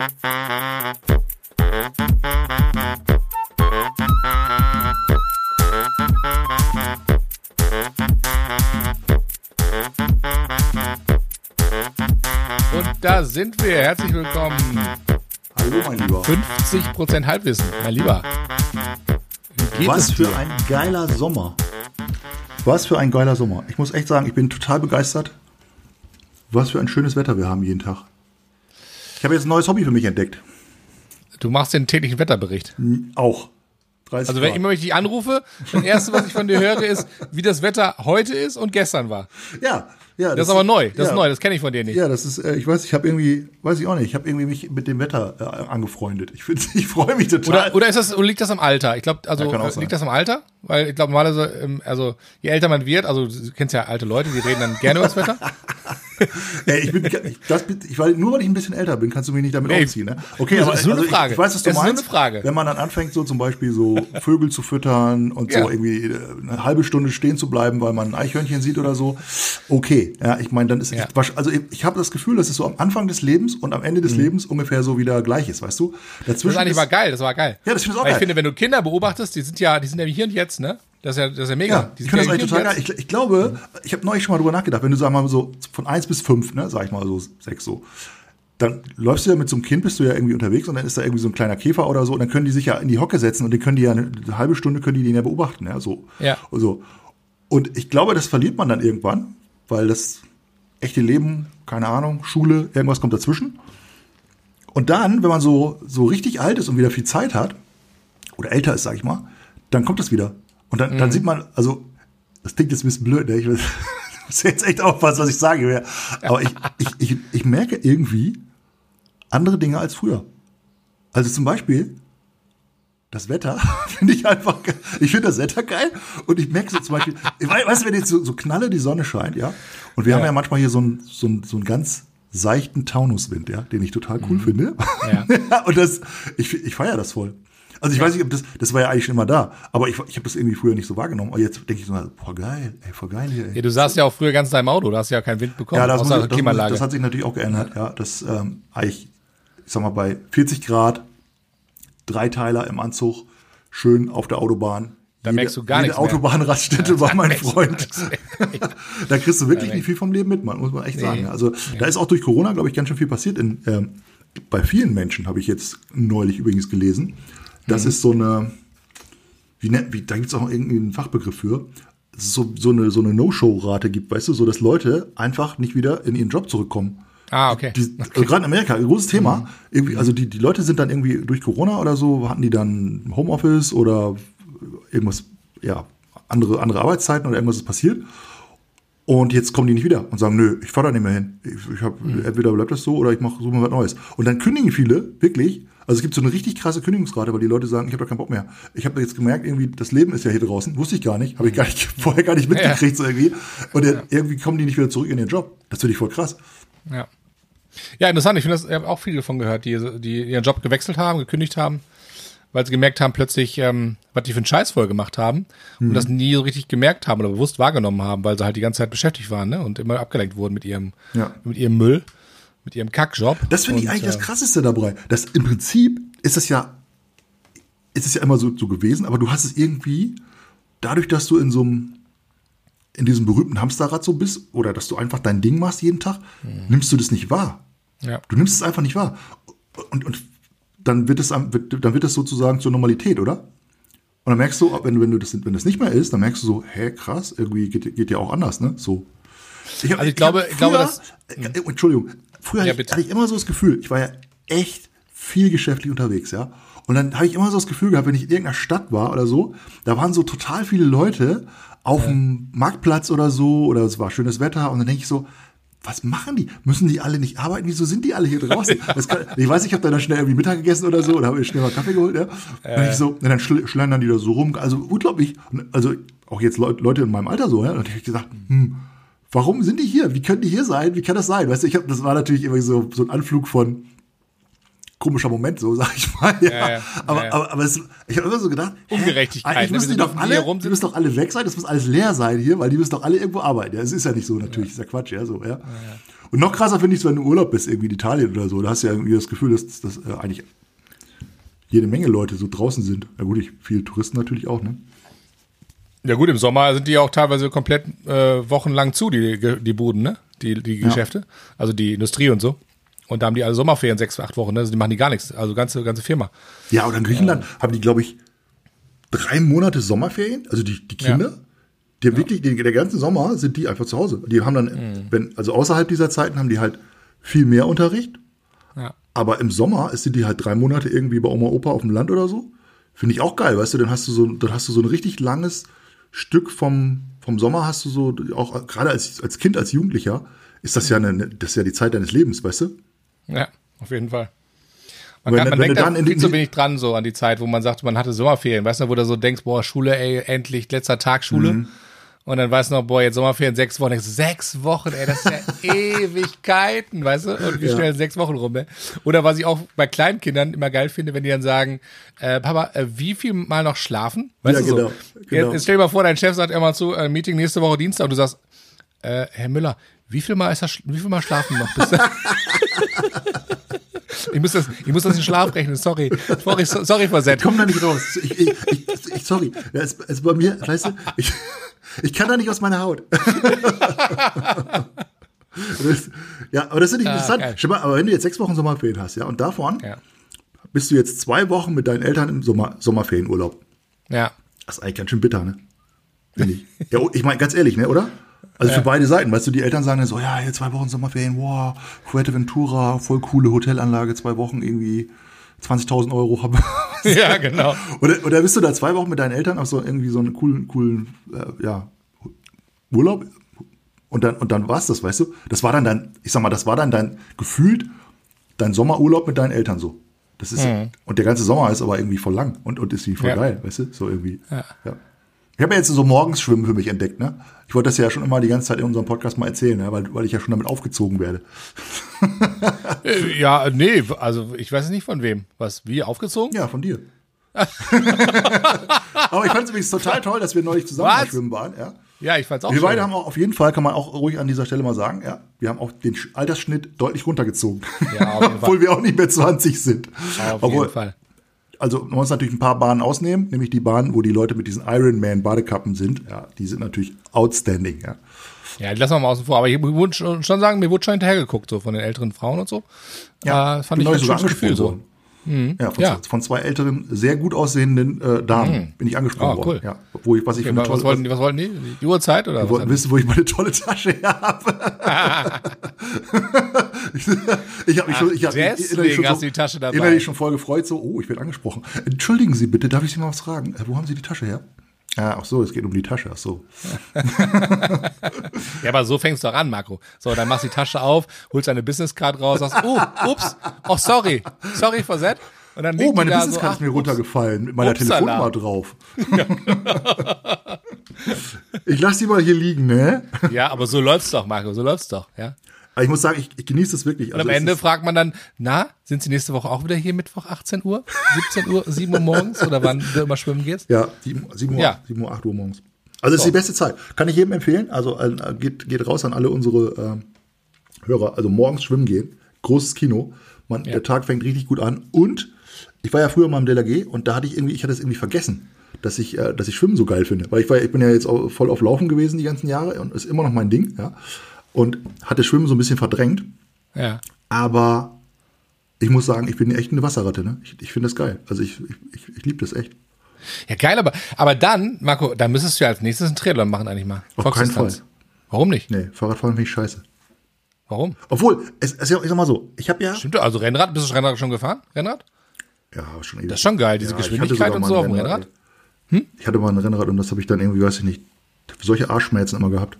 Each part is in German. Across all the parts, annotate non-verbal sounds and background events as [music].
Und da sind wir. Herzlich willkommen. Hallo, mein Lieber. 50% Halbwissen, mein Lieber. Was für ein geiler Sommer. Was für ein geiler Sommer. Ich muss echt sagen, ich bin total begeistert. Was für ein schönes Wetter wir haben jeden Tag. Ich habe jetzt ein neues Hobby für mich entdeckt. Du machst den täglichen Wetterbericht. Auch. 30 Also wenn Grad. immer ich dich anrufe, das erste, was ich von dir höre, ist, wie das Wetter heute ist und gestern war. Ja, ja. Das ist aber neu. Das ja, ist neu. Das kenne ich von dir nicht. Ja, das ist, äh, ich weiß, ich habe irgendwie, weiß ich auch nicht, ich habe irgendwie mich mit dem Wetter äh, angefreundet. Ich finde, [laughs] ich freue mich total. Oder, oder ist das, oder liegt das am Alter? Ich glaube, also Ja, äh, liegt das am Alter? Weil ich glaube normalerweise, ähm, also je älter man wird, also du kennst ja alte Leute, die reden dann gerne über das Wetter. [laughs] [laughs] Ey, ich bin, ich, das, ich, weil, nur weil ich ein bisschen älter bin, kannst du mich nicht damit Nee. aufziehen, ne? Okay, Das aber ist nur eine also Frage. Ich, ich weiß, was du Es ist nur meinst. eine Frage. Wenn man dann anfängt, so zum Beispiel so Vögel zu füttern und Ja. so irgendwie äh, eine halbe Stunde stehen zu bleiben, weil man ein Eichhörnchen sieht oder so. Okay, ja, ich meine, dann ist Ja. wasch- also ich, ich habe das Gefühl, dass es so am Anfang des Lebens und am Ende des Lebens ungefähr so wieder gleich ist, weißt du? Mhm. Das Dazwischen ist eigentlich ist- war geil, das war geil. Ja, das finde ich auch Weil ich geil. finde, wenn du Kinder beobachtest, die sind ja, die sind ja hier und jetzt, ne? Das ist ja, das ist ja mega. Ja, ich das eigentlich total geil. Ich, ich glaube, ich habe neulich schon mal drüber nachgedacht, wenn du sag mal so von eins bis fünf, ne, sag ich mal so sechs so, dann läufst du ja mit so einem Kind, bist du ja irgendwie unterwegs und dann ist da irgendwie so ein kleiner Käfer oder so und dann können die sich ja in die Hocke setzen und die können die ja eine, eine halbe Stunde können die den ja beobachten, ja, so. Ja. Und so. Und ich glaube, das verliert man dann irgendwann, weil das echte Leben, keine Ahnung, Schule, irgendwas kommt dazwischen. Und dann, wenn man so, so richtig alt ist und wieder viel Zeit hat, oder älter ist, sag ich mal, dann kommt das wieder. Und dann, Mhm. dann sieht man, also, das klingt jetzt ein bisschen blöd, ne? Ich muss [laughs] muss jetzt echt aufpassen, was ich sage. Aber ich, ich, ich, ich merke irgendwie andere Dinge als früher. Also zum Beispiel, das Wetter [laughs] finde ich einfach, ge- ich finde das Wetter geil und ich merke so zum Beispiel, [laughs] we- weißt du, wenn jetzt so, so knalle die Sonne scheint, ja, und wir haben ja manchmal hier so einen, so so einen ganz seichten Taunuswind, ja, den ich total cool finde. Ja. und das, ich, ich feiere das voll. Also ich weiß nicht, ob das, das war ja eigentlich schon immer da, aber ich, ich habe das irgendwie früher nicht so wahrgenommen. Aber jetzt denke ich so, boah geil, ey, voll geil hier. Ey. Ja, du saßt ja auch früher ganz in deinem Auto, da hast ja keinen Wind bekommen, Ja, das, außer das, muss, ich- Klimaanlage. das hat sich natürlich auch geändert. Ja, das ähm, eigentlich, ich sag mal, bei 40 Grad, Dreiteiler im Anzug, schön auf der Autobahn. Da merkst du gar jede nichts. Autobahnraststätte [laughs] war mein Freund. [laughs] da kriegst du wirklich Ja, nicht viel vom Leben mit, man, muss man echt Nee. sagen. Also da ist auch durch Corona, glaube ich, ganz schön viel passiert. In, ähm, bei vielen Menschen habe ich jetzt neulich übrigens gelesen. Das Mhm. ist so eine, wie, wie da gibt es auch irgendwie einen Fachbegriff für, dass es so, so eine, so eine No-Show-Rate gibt, weißt du, so dass Leute einfach nicht wieder in ihren Job zurückkommen. Ah, okay. Die, also Gerade in Amerika, ein großes Thema. Mhm. Irgendwie, also die, die Leute sind dann irgendwie durch Corona oder so, hatten die dann Homeoffice oder irgendwas, ja, andere, andere Arbeitszeiten oder irgendwas ist passiert. Und jetzt kommen die nicht wieder und sagen, nö, ich fahr da nicht mehr hin. Ich, ich hab, Mhm. Entweder bleibt das so oder ich mache so mal was Neues. Und dann kündigen viele, wirklich. Also es gibt so eine richtig krasse Kündigungsrate, weil die Leute sagen, ich habe da keinen Bock mehr. Ich habe jetzt gemerkt, irgendwie, das Leben ist ja hier draußen. Wusste ich gar nicht. Habe ich gar nicht, [laughs] vorher gar nicht mitgekriegt, so irgendwie. Und dann irgendwie kommen die nicht wieder zurück in ihren Job. Das finde ich voll krass. Ja. Ja, interessant. Ich finde das, ich habe auch viele davon gehört, die, die ihren Job gewechselt haben, gekündigt haben, weil sie gemerkt haben, plötzlich, ähm, was die für einen Scheiß vorher gemacht haben und das nie so richtig gemerkt haben oder bewusst wahrgenommen haben, weil sie halt die ganze Zeit beschäftigt waren ne? und immer abgelenkt wurden mit ihrem, Ja. mit ihrem Müll, mit ihrem Kackjob. Das finde ich eigentlich das äh, Krasseste dabei. Das im Prinzip ist es ja, ist es ja immer so, so gewesen, aber du hast es irgendwie, dadurch, dass du in so einem, in diesem berühmten Hamsterrad so bist, oder dass du einfach dein Ding machst jeden Tag, nimmst du das nicht wahr. Ja. Du nimmst es einfach nicht wahr. Und, und dann wird es, dann wird es sozusagen zur Normalität, oder? Und dann merkst du, wenn, wenn du das, wenn das nicht mehr ist, dann merkst du so, hä, krass, irgendwie geht, geht ja auch anders, ne? So. Ich hab, Also ich glaube- hab ich glaube, früher- dass- äh, Entschuldigung. Früher Ja, hatte, ich, hatte ich immer so das Gefühl, ich war ja echt viel geschäftlich unterwegs, ja. Und dann habe ich immer so das Gefühl gehabt, wenn ich in irgendeiner Stadt war oder so, da waren so total viele Leute auf dem Marktplatz oder so, oder es war schönes Wetter, und dann denke ich so, was machen die? Müssen die alle nicht arbeiten? Wieso sind die alle hier draußen? [laughs] Kann, ich weiß, ich habe da dann schnell irgendwie Mittag gegessen oder so, oder habe schnell mal Kaffee geholt, ja. Und ich so, und dann schl schlendern die da so rum, also unglaublich. Also auch jetzt Leut- Leute in meinem Alter so, ja. Und ich habe gesagt, hm, warum sind die hier? Wie können die hier sein? Wie kann das sein? Weißt du, ich habe, das war natürlich immer so, so ein Anflug von komischer Moment, so [laughs] sag ich mal. Ja, Ja, ja, aber, aber, aber es, ich habe immer so gedacht, Ungerechtigkeit, eigentlich ne? müssen die doch alle, die müssen doch alle weg sein, das muss alles leer sein hier, weil die müssen doch alle irgendwo arbeiten. Ja, es ist ja nicht so natürlich, ist ja Quatsch, ja, so, ja. Und noch krasser finde ich es, wenn du im Urlaub bist, irgendwie in Italien oder so. Da hast du ja irgendwie das Gefühl, dass, dass äh, eigentlich jede Menge Leute so draußen sind. Ja gut, ich, viele Touristen natürlich auch, ne? Ja gut, im Sommer sind die auch teilweise komplett äh, wochenlang zu, die, die Buden, ne? Die, die Geschäfte, also die Industrie und so. Und da haben die alle Sommerferien, sechs, acht Wochen, ne? Also die machen die gar nichts, also ganze, ganze Firma. Ja, oder in Griechenland haben die, glaube ich, drei Monate Sommerferien, also die, die Kinder. Die haben wirklich, die, der ganze Sommer sind die einfach zu Hause. Die haben dann, wenn, also außerhalb dieser Zeiten haben die halt viel mehr Unterricht. Ja. Aber im Sommer sind die halt drei Monate irgendwie bei Oma Opa auf dem Land oder so. Finde ich auch geil, weißt du, dann hast du so, dann hast du so ein richtig langes Stück vom, vom Sommer hast du so, auch gerade als, als Kind, als Jugendlicher, ist das ja eine, das ist ja die Zeit deines Lebens, weißt du? Ja, auf jeden Fall. Man, Wenn- kann, man wenn denkt da viel zu wenig dran, so an die Zeit, wo man sagt, man hatte Sommerferien, weißt du, wo du so denkst, boah, Schule, ey, endlich, letzter Tag Schule. Mhm. Und dann weißt du noch, boah, jetzt Sommerferien, sechs Wochen. Denkst sechs Wochen, ey, das ist ja [laughs] Ewigkeiten, weißt du? Und wie Ja. schnell sechs Wochen rum, ey. Oder was ich auch bei Kleinkindern immer geil finde, wenn die dann sagen, äh, Papa, äh, wie viel mal noch schlafen? Weißt Ja, du so? genau, genau. Jetzt stell dir mal vor, dein Chef sagt immer zu, äh, Meeting nächste Woche Dienstag und du sagst, äh, Herr Müller, wie viel mal ist das, wie viel mal schlafen noch? Bis [laughs] ich muss das, ich muss das in Schlaf rechnen, sorry. Sorry, so- sorry, Versett. komm da nicht raus. Ich, ich, ich, ich sorry. Es, es bei mir, weißt du, ich, ich kann da nicht aus meiner Haut. [laughs] das, ja, aber das ist nicht Ah, interessant. Schau mal, aber wenn du jetzt sechs Wochen Sommerferien hast, ja, und davon Ja. bist du jetzt zwei Wochen mit deinen Eltern im Sommer, Sommerferienurlaub. Ja. Das ist eigentlich ganz schön bitter, ne? Finde ich. Ja, ich meine, ganz ehrlich, ne, oder? Also für beide Seiten, weißt du, die Eltern sagen dann so, ja, hier zwei Wochen Sommerferien, wow, Fuerteventura, voll coole Hotelanlage, zwei Wochen irgendwie 20.000 Euro. Hab. [laughs] Ja, genau. Oder, oder bist du da zwei Wochen mit deinen Eltern auf so irgendwie so einen coolen, coolen, äh, ja, Urlaub? Und dann, und dann war's das, weißt du? Das war dann dein, ich sag mal, das war dann dein gefühlt dein Sommerurlaub mit deinen Eltern so. Das ist, und der ganze Sommer ist aber irgendwie voll lang und, und ist wie voll Ja. geil, weißt du? So irgendwie. Ja. Ich habe ja jetzt so morgens Schwimmen für mich entdeckt, ne? Ich wollte das ja schon immer die ganze Zeit in unserem Podcast mal erzählen, ne? weil, weil ich ja schon damit aufgezogen werde. [laughs] Äh, Ja, nee, also ich weiß nicht von wem. Was, wie, aufgezogen? Ja, von dir. [laughs] Aber ich fand es übrigens total toll, dass wir neulich zusammen Was? schwimmen waren, ja. Ja, ich fand's auch Wir beide haben auch auf jeden Fall, kann man auch ruhig an dieser Stelle mal sagen, ja, wir haben auch den Sch- Altersschnitt deutlich runtergezogen. Ja. [laughs] Obwohl wir auch nicht mehr 20 sind. Auf Obwohl, jeden Fall. Also man muss natürlich ein paar Bahnen ausnehmen, nämlich die Bahnen, wo die Leute mit diesen Ironman Badekappen sind. Ja, die sind natürlich outstanding, ja. Ja, die lassen wir mal außen vor. Aber ich würde schon sagen, mir wurde schon hinterhergeguckt, so von den älteren Frauen und so. Ja, das fand ich ein schönes Gefühl so. Worden. Ja, von, Ja. von zwei älteren, sehr gut aussehenden äh, Damen bin ich angesprochen Ah, cool. worden. Ja, wo ich, was ich für eine Was, tolle, wollten die, was wollten die? Die Uhrzeit oder Die was? wollten wissen, wo ich meine tolle Tasche her [laughs] habe. ich habe mich schon, ich hab mich deswegen innerlich schon die Tasche dabei. Innerlich schon voll gefreut, so, oh, ich werde angesprochen. Entschuldigen Sie bitte, darf ich Sie mal was fragen? Äh, wo haben Sie die Tasche her? Ah, ach so, es geht um die Tasche, ach so. [laughs] Ja, aber so fängst du doch an, Marco. So, dann machst du die Tasche auf, holst deine Businesscard raus, sagst, oh, ups, oh, sorry, sorry for that. Und dann Oh, meine da Businesskarte so, ist mir ach, runtergefallen mit meiner Upsala. Telefonnummer drauf. [laughs] ich lasse die mal hier liegen, ne? Ja, aber so läuft's doch, Marco, so läuft's doch, ja. Aber ich muss sagen, ich, ich genieße das wirklich. Und Also am es Ende fragt man dann, na, sind Sie nächste Woche auch wieder hier Mittwoch 18 Uhr, 17 Uhr, 7 Uhr morgens oder wann du immer schwimmen gehst? Ja, 7, 7, Uhr, Ja. 7 Uhr, 8 Uhr morgens. Also es ist die beste Zeit. Kann ich jedem empfehlen. Also äh, geht, geht raus an alle unsere ähm, Hörer. Also morgens schwimmen gehen. Großes Kino. Man, Der Tag fängt richtig gut an. Und ich war ja früher mal im DLRG und da hatte ich irgendwie, ich hatte es irgendwie vergessen, dass ich, äh, dass ich Schwimmen so geil finde. Weil ich war, ich bin ja jetzt voll auf Laufen gewesen die ganzen Jahre und ist immer noch mein Ding, ja. Und hatte Schwimmen so ein bisschen verdrängt. Ja. Aber ich muss sagen, ich bin echt eine Wasserratte, ne? Ich, ich finde das geil. Also ich, ich, ich, liebe das echt. Ja, geil, aber, aber dann, Marco, dann müsstest du ja als nächstes einen Triathlon machen eigentlich mal. Auf keinen. Fall. Warum nicht? Nee, Fahrradfahren finde ich scheiße. Warum? Obwohl, es, es, ich sag mal so, ich habe ja, Stimmt, also Rennrad, bist du Rennrad schon gefahren? Rennrad? ja, schon ewig. Das ist schon geil, diese hatte Geschwindigkeit und so auf dem Rennrad. ey. Ich hatte mal ein Rennrad und das habe ich dann irgendwie, weiß ich nicht, solche Arschschmerzen immer gehabt.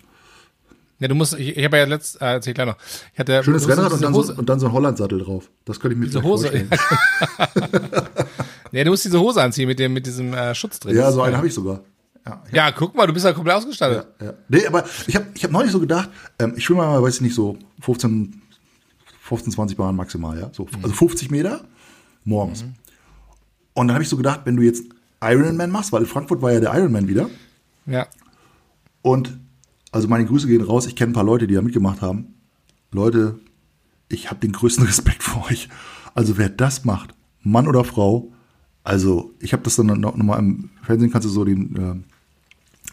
Ja, du musst, ich, ich habe ja letzt, äh, erzähl ich gleich noch. Ich hatte, Schönes Rennrad und dann, so, und dann so ein Hollandsattel drauf. Das könnte ich mir diese Hose, vorstellen. [laughs] ja, du musst diese Hose anziehen mit dem, mit diesem äh, Schutz drin. Ja, so einen habe ich sogar. Ja, Ja, guck mal, du bist ja komplett ausgestattet. ja. Nee, aber ich habe ich hab neulich so gedacht, ähm, ich schwimme mal, weiß ich nicht, so 15, 15 20 Bahnen maximal, ja. So, Mhm. Also 50 Meter morgens. Und dann habe ich so gedacht, wenn du jetzt Ironman machst, weil in Frankfurt war ja der Ironman wieder. Ja. Und also meine Grüße gehen raus. Ich kenne ein paar Leute, die da mitgemacht haben. Leute, ich habe den größten [laughs] Respekt vor euch. Also wer das macht, Mann oder Frau, also ich habe das dann noch, noch mal im Fernsehen, kannst du so den äh,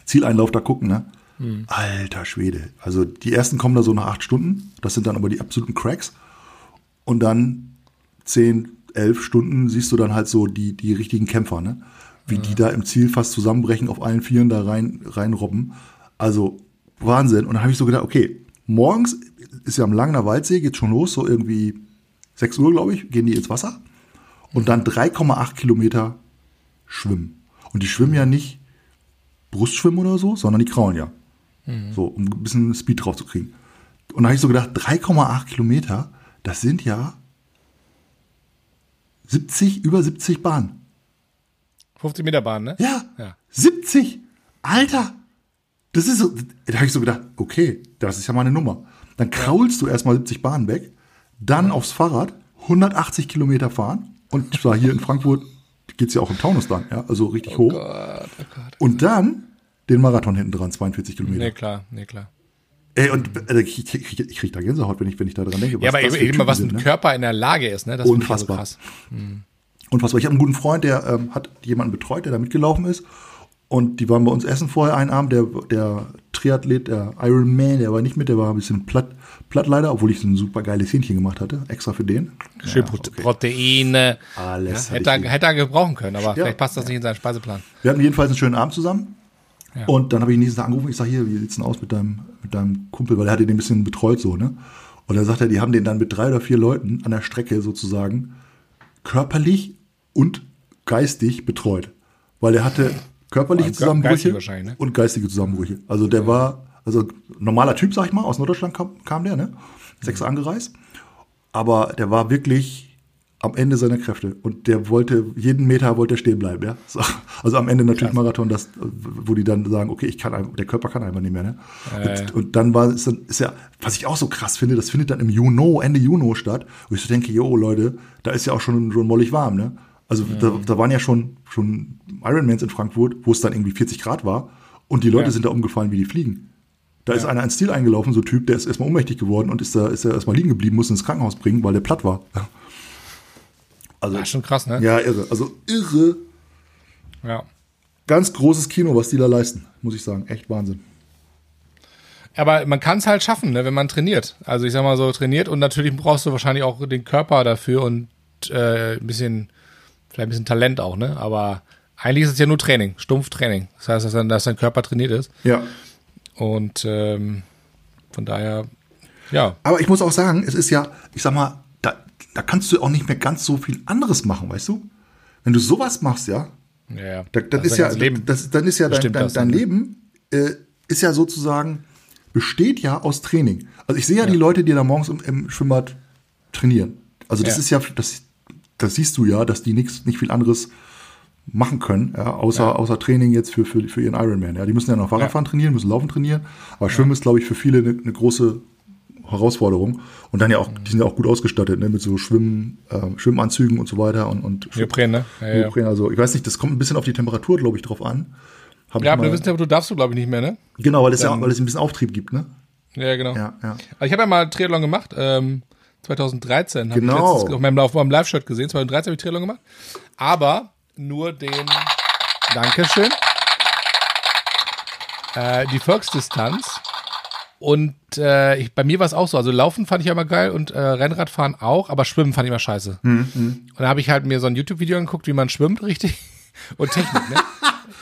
Zieleinlauf da gucken, ne? Hm. Alter Schwede. Also die ersten kommen da so nach acht Stunden, das sind dann aber die absoluten Cracks. Und dann zehn, elf Stunden siehst du dann halt so die, die richtigen Kämpfer, ne? Wie die da im Ziel fast zusammenbrechen, auf allen Vieren da rein, reinrobben. Also Wahnsinn. Und dann habe ich so gedacht, okay, morgens ist ja am Langener Waldsee, geht schon los, so irgendwie 6 Uhr, glaube ich, gehen die ins Wasser. Und dann 3,8 Kilometer schwimmen. Und die schwimmen ja nicht Brustschwimmen oder so, sondern die kraulen ja. So, um ein bisschen Speed drauf zu kriegen. Und da habe ich so gedacht, 3,8 Kilometer, das sind ja 70, über 70 Bahnen. 50 Meter Bahn, ne? Ja, Ja. 70. Alter. Das ist so, da habe ich so gedacht, okay, das ist ja mal eine Nummer. Dann kraulst du erstmal 70 Bahnen weg, dann aufs Fahrrad 180 Kilometer fahren und zwar hier in Frankfurt geht's ja auch im Taunus dann, ja, also richtig hoch. Gott, oh Gott. Und dann den Marathon hinten dran, 42 Kilometer. Nee, klar, nee, klar. Ey, und äh, ich, ich, ich, ich krieg da Gänsehaut, wenn ich, wenn ich da dran denke. Ja, aber eben, was sind, ein ne? Körper in der Lage ist, ne? Das ich also Unfassbar. krass. Unfassbar. Ich habe einen guten Freund, der ähm, hat jemanden betreut, der da mitgelaufen ist. Und die waren bei uns essen vorher einen Abend. Der, der Triathlet, der Iron Man, der war nicht mit, der war ein bisschen platt, platt leider, obwohl ich so ein super geiles Hähnchen gemacht hatte, extra für den. Schön Ja, okay. Proteine. Alles Ja, hätte, er, hätte er gebrauchen können, aber Ja. vielleicht passt das nicht in seinen Speiseplan. Wir hatten jedenfalls einen schönen Abend zusammen. Und dann habe ich ihn nächsten Tag angerufen. Ich sage, hier, wie sieht's denn aus mit deinem, mit deinem Kumpel? Weil er hatte den ein bisschen betreut so, ne? Und dann sagt er, die haben den dann mit drei oder vier Leuten an der Strecke sozusagen körperlich und geistig betreut. Weil er hatte körperliche Zusammenbrüche wahrscheinlich, ne? und geistige Zusammenbrüche. Also der war, also normaler Typ, sag ich mal, aus Norddeutschland kam, kam der, ne? Sechs angereist. Aber der war wirklich am Ende seiner Kräfte und der wollte, jeden Meter wollte er stehen bleiben, ja. So, also am Ende natürlich Krass. Marathon, das, wo die dann sagen, okay, ich kann einfach, der Körper kann einfach nicht mehr, ne? Äh. Und, und dann war es dann, ist ja, was ich auch so krass finde, das findet dann im Juni, Ende Juni statt, wo ich so denke, jo, Leute, da ist ja auch schon, schon mollig warm, ne? Also da, da waren ja schon, schon Ironmans in Frankfurt, wo es dann irgendwie 40 Grad war und die Leute Ja. sind da umgefallen wie die Fliegen. Da ist einer ins Ziel eingelaufen, so ein Typ, der ist erstmal ohnmächtig geworden und ist da, ist da erstmal liegen geblieben, musste ins Krankenhaus bringen, weil der platt war. Also, Ja, schon krass, ne? ja, irre. Also irre. Ja. Ganz großes Kino, was die da leisten, muss ich sagen. Echt Wahnsinn. Aber man kann es halt schaffen, ne, wenn man trainiert. Also ich sag mal so, trainiert und natürlich brauchst du wahrscheinlich auch den Körper dafür und äh, ein bisschen, vielleicht ein bisschen Talent auch, ne? Aber eigentlich ist es ja nur Training, stumpf Training. Das heißt, dass, dann, dass dein Körper trainiert ist. Ja. Und ähm, von daher, ja, Aber ich muss auch sagen, es ist ja, ich sag mal, da, da kannst du auch nicht mehr ganz so viel anderes machen, weißt du? Wenn du sowas machst, ja, ja, ja. da, dann, Das ist ja, das, dann ist ja dein, dein, dein? Leben äh, ist ja sozusagen, besteht ja aus Training. Also ich sehe ja, die Leute, die da morgens im, im Schwimmbad trainieren. Also das Ja. ist ja, das, das siehst du ja, dass die nichts, nicht viel anderes machen können, ja, außer, außer Training jetzt für, für, für ihren Ironman. Ja. Die müssen ja noch Fahrradfahren trainieren, müssen Laufen trainieren, aber Schwimmen ist, glaube ich, für viele eine, eine große Herausforderung. Und dann ja auch, die sind ja auch gut ausgestattet, ne, mit so Schwimmen, äh, Schwimmanzügen und so weiter und, und Neopren, ne? Ja, ja. Neopren. Also ich weiß nicht, das kommt ein bisschen auf die Temperatur, glaube ich, drauf an. Hab ja aber ja, du darfst du, glaube ich, nicht mehr, ne? genau, weil es ja, weil es ein bisschen Auftrieb gibt, ne? Ja, genau. Ja, ja. Also ich habe ja mal Triathlon gemacht, ähm, 2013. Hab Genau. Ich letztens auf meinem, auf meinem Live-Shirt gesehen. 2013 habe ich Triathlon gemacht. Aber nur den, Dankeschön, äh, die Volksdistanz. Und äh, ich, bei mir war es auch so. Also Laufen fand ich immer geil und äh, Rennradfahren auch, aber Schwimmen fand ich immer scheiße. Mhm, Und da habe ich halt mir so ein YouTube-Video angeguckt, wie man schwimmt, richtig. [laughs] Und Technik, ne?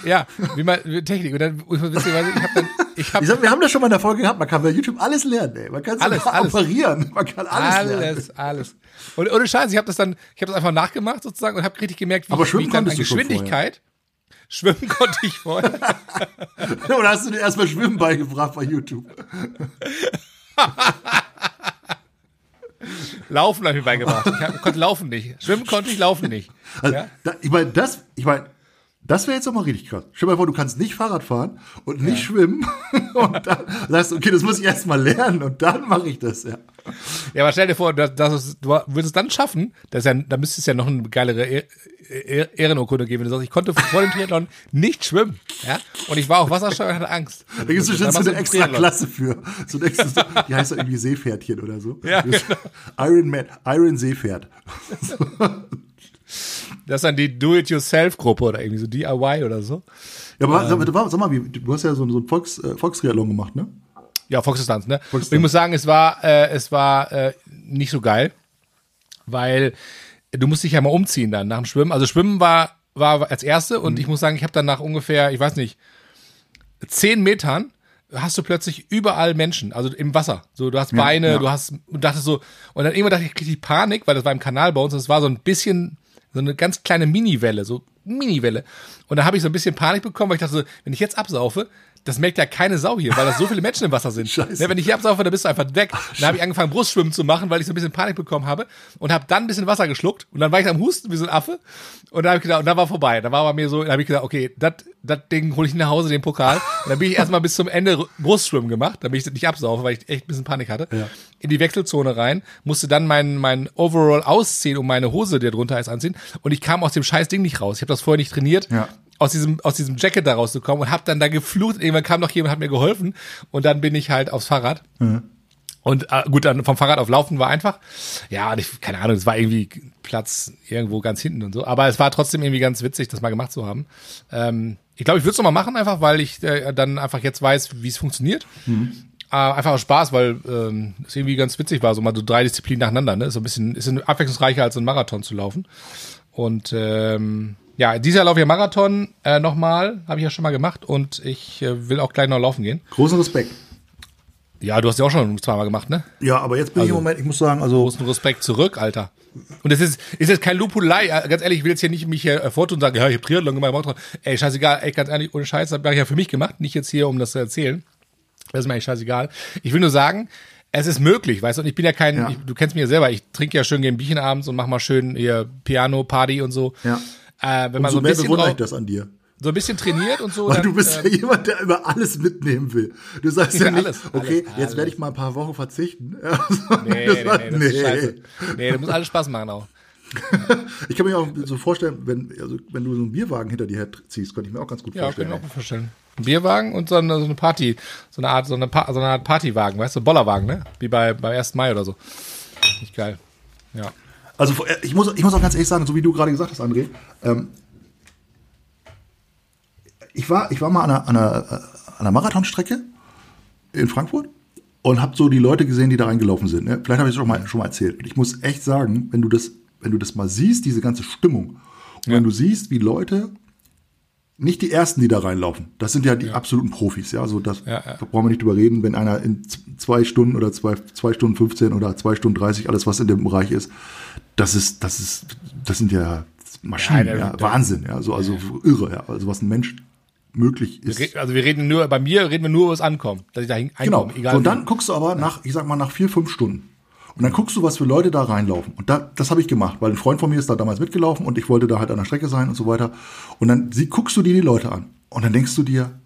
Ja, wie man, Technik. Und dann, ich habe dann, ich habe Ich sag, wir haben das schon mal in der Folge gehabt, man kann bei YouTube alles lernen, ey. Man kann Alles, alles. operieren, man kann alles, lernen. Alles, alles. Und ohne Scheiß, ich habe das dann, ich habe das einfach nachgemacht sozusagen und habe richtig gemerkt, wie, Aber schwimmen wie ich dann an Geschwindigkeit. Schwimmen konnte ich vorher. [laughs] Oder hast du dir erstmal Schwimmen beigebracht bei YouTube? [laughs] Laufen habe ich mir beigebracht. Ich hab, konnte laufen nicht. Schwimmen konnte ich, laufen nicht. Also, Ja? da, ich meine, das, ich meine, Das wäre jetzt doch mal richtig krass. Stell dir mal vor, du kannst nicht Fahrrad fahren und nicht schwimmen [laughs] und dann sagst du, okay, das muss ich erst mal lernen und dann mache ich das, ja. Ja, aber stell dir vor, dass, dass du würdest es dann schaffen, das ist ja, da müsste es ja noch eine geilere E- E- Ehrenurkunde geben, wenn du sagst, ich konnte vor dem Triathlon nicht schwimmen, ja, und ich war auf Wasserschein und hatte Angst. Da gibt es bestimmt Dann so eine extra Triathlon. Klasse für. So ein extra, die heißt doch irgendwie Seepferdchen oder so. Ja, Das- Iron Man, Iron Seepferd. [laughs] Das ist dann die Do-it-yourself-Gruppe oder irgendwie so DIY oder so. Ja, aber Ähm. sag, mal, sag mal, du hast ja so, so ein Volks, äh, Volkstriathlon gemacht, ne? Ja, Volksdistanz, ne? Volksdistanz. Und ich muss sagen, es war, äh, es war äh, nicht so geil, weil du musst dich ja mal umziehen dann nach dem Schwimmen. Also Schwimmen war, war als erste Mhm. und ich muss sagen, ich habe dann nach ungefähr, ich weiß nicht, zehn Metern hast du plötzlich überall Menschen, also im Wasser. So, du hast Beine, ja. du hast, und dachtest so, und dann irgendwann dachte ich, ich krieg die Panik, weil das war im Kanal bei uns, und es war so ein bisschen, so eine ganz kleine Mini-Welle, so Mini-Welle. Und da habe ich so ein bisschen Panik bekommen, weil ich dachte so, wenn ich jetzt absaufe, das merkt ja keine Sau hier, weil da so viele Menschen im Wasser sind. [laughs] Scheiße. Ne, wenn ich hier absaufe, dann bist du einfach weg. Dann habe ich angefangen, Brustschwimmen zu machen, weil ich so ein bisschen Panik bekommen habe und habe dann ein bisschen Wasser geschluckt und dann war ich am Husten wie so ein Affe und dann habe ich gedacht, und dann war vorbei. Dann war bei mir so, dann habe ich gedacht, okay, das das Ding hole ich nach Hause, den Pokal. Und dann bin ich erstmal bis zum Ende Brustschwimmen gemacht, damit ich nicht absaufe, weil ich echt ein bisschen Panik hatte. Ja. In die Wechselzone rein, musste dann mein, mein Overall ausziehen und meine Hose, die drunter ist, anziehen. Und ich kam aus dem scheiß Ding nicht raus. Ich habe das vorher nicht trainiert. Ja. Aus diesem, aus diesem Jacket da rauszukommen und habe dann da geflucht. Irgendwann kam noch jemand, hat mir geholfen. Und dann bin ich halt aufs Fahrrad. Und äh, gut, dann vom Fahrrad auf Laufen war einfach. Ja, und ich, keine Ahnung, es war irgendwie Platz irgendwo ganz hinten und so. Aber es war trotzdem irgendwie ganz witzig, das mal gemacht zu haben. Ähm, ich glaube, ich würde es nochmal machen, einfach, weil ich äh, dann einfach jetzt weiß, wie es funktioniert. Äh, einfach aus Spaß, weil ähm, es irgendwie ganz witzig war, so mal so drei Disziplinen nacheinander. Ne? So ein bisschen, ist abwechslungsreicher als so ein Marathon zu laufen. Und ähm, ja, dieses Jahr laufe ich Marathon äh, nochmal, habe ich ja schon mal gemacht und ich äh, will auch gleich noch laufen gehen. Großen Respekt. Ja, du hast ja auch schon zweimal gemacht, ne? Ja, aber jetzt bin ich im Moment, ich muss sagen, also, großen Respekt zurück, Alter. Und das ist, ist jetzt kein Lupulei. Äh, Ganz ehrlich, ich will jetzt hier nicht mich hier vortun und sagen, ja, ich habe Triathlon gemacht, Marathon. Ey, scheißegal, ey, ganz ehrlich, ohne Scheiß, das habe ich ja für mich gemacht, nicht jetzt hier, um das zu erzählen. Das ist mir eigentlich scheißegal. Ich will nur sagen, es ist möglich, weißt du, und ich bin ja kein, Ja. Ich, du kennst mich ja selber, ich trinke ja schön gern Bierchen abends und mach mal schön hier Piano, Party und so. Ja. Äh, wenn man so umso ein mehr bisschen bewundere ich das an dir. so ein bisschen trainiert und so. Weil dann, du bist ähm, ja jemand, der immer alles mitnehmen will. Du sagst ja [laughs] Ja, nicht, alles, okay, alles, jetzt werde ich mal ein paar Wochen verzichten. Ja, [laughs] so, Nee, nee, war- nee, das ist scheiße. Nee, das muss alles Spaß machen auch. [laughs] Ich kann mir auch so vorstellen, wenn, also, wenn du so einen Bierwagen hinter dir herziehst, könnte ich mir auch ganz gut Ja, kann vorstellen. ich mir auch vorstellen. Ein Bierwagen und so eine, so eine Party, so eine Art, so eine, pa so eine Art Partywagen, weißt du, Bollerwagen, ne? Wie bei, beim 1. Mai oder so. Nicht geil. Ja. Also ich muss, ich muss auch ganz ehrlich sagen, so wie du gerade gesagt hast, André, ähm, ich, war, ich war mal an einer, an einer, äh, an einer Marathonstrecke in Frankfurt und habe so die Leute gesehen, die da reingelaufen sind. Ne? Vielleicht habe ich es mal, schon mal erzählt. Und ich muss echt sagen, wenn du das, wenn du das mal siehst, diese ganze Stimmung, und wenn du siehst, wie Leute, nicht die ersten, die da reinlaufen, das sind ja die absoluten Profis, ja. So das Ja, ja. da brauchen wir nicht drüber reden, wenn einer in zwei Stunden oder zwei, zwei Stunden 15 oder zwei Stunden 30, alles was in dem Bereich ist, das ist, das ist, das sind ja Maschinen, Ja, ja, Wahnsinn, ja, so, also irre, ja, also was ein Mensch möglich ist. Also wir reden nur, bei mir reden wir nur über das Ankommen, dass ich da Genau. einkomme, egal so, und wie. dann guckst du aber nach, ich sag mal, nach vier, fünf Stunden. Und dann guckst du, was für Leute da reinlaufen. Und da, das habe ich gemacht, weil ein Freund von mir ist da damals mitgelaufen und ich wollte da halt an der Strecke sein und so weiter. Und dann sie, guckst du dir die Leute an. Und dann denkst du dir,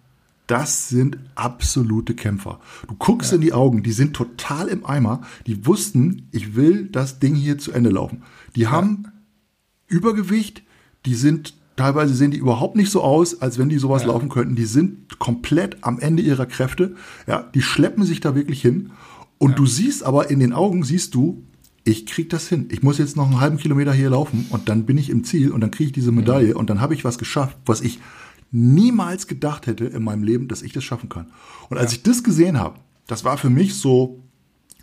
das sind absolute Kämpfer. Du guckst in die Augen, die sind total im Eimer. Die wussten, ich will das Ding hier zu Ende laufen. Die haben Übergewicht, die sind teilweise sehen die überhaupt nicht so aus, als wenn die sowas laufen könnten. Die sind komplett am Ende ihrer Kräfte. Ja, die schleppen sich da wirklich hin. Und du siehst aber in den Augen siehst du, ich krieg das hin. Ich muss jetzt noch einen halben Kilometer hier laufen und dann bin ich im Ziel und dann kriege ich diese Medaille und dann habe ich was geschafft, was ich niemals gedacht hätte in meinem Leben, dass ich das schaffen kann. Und als ich das gesehen habe, das war für mich so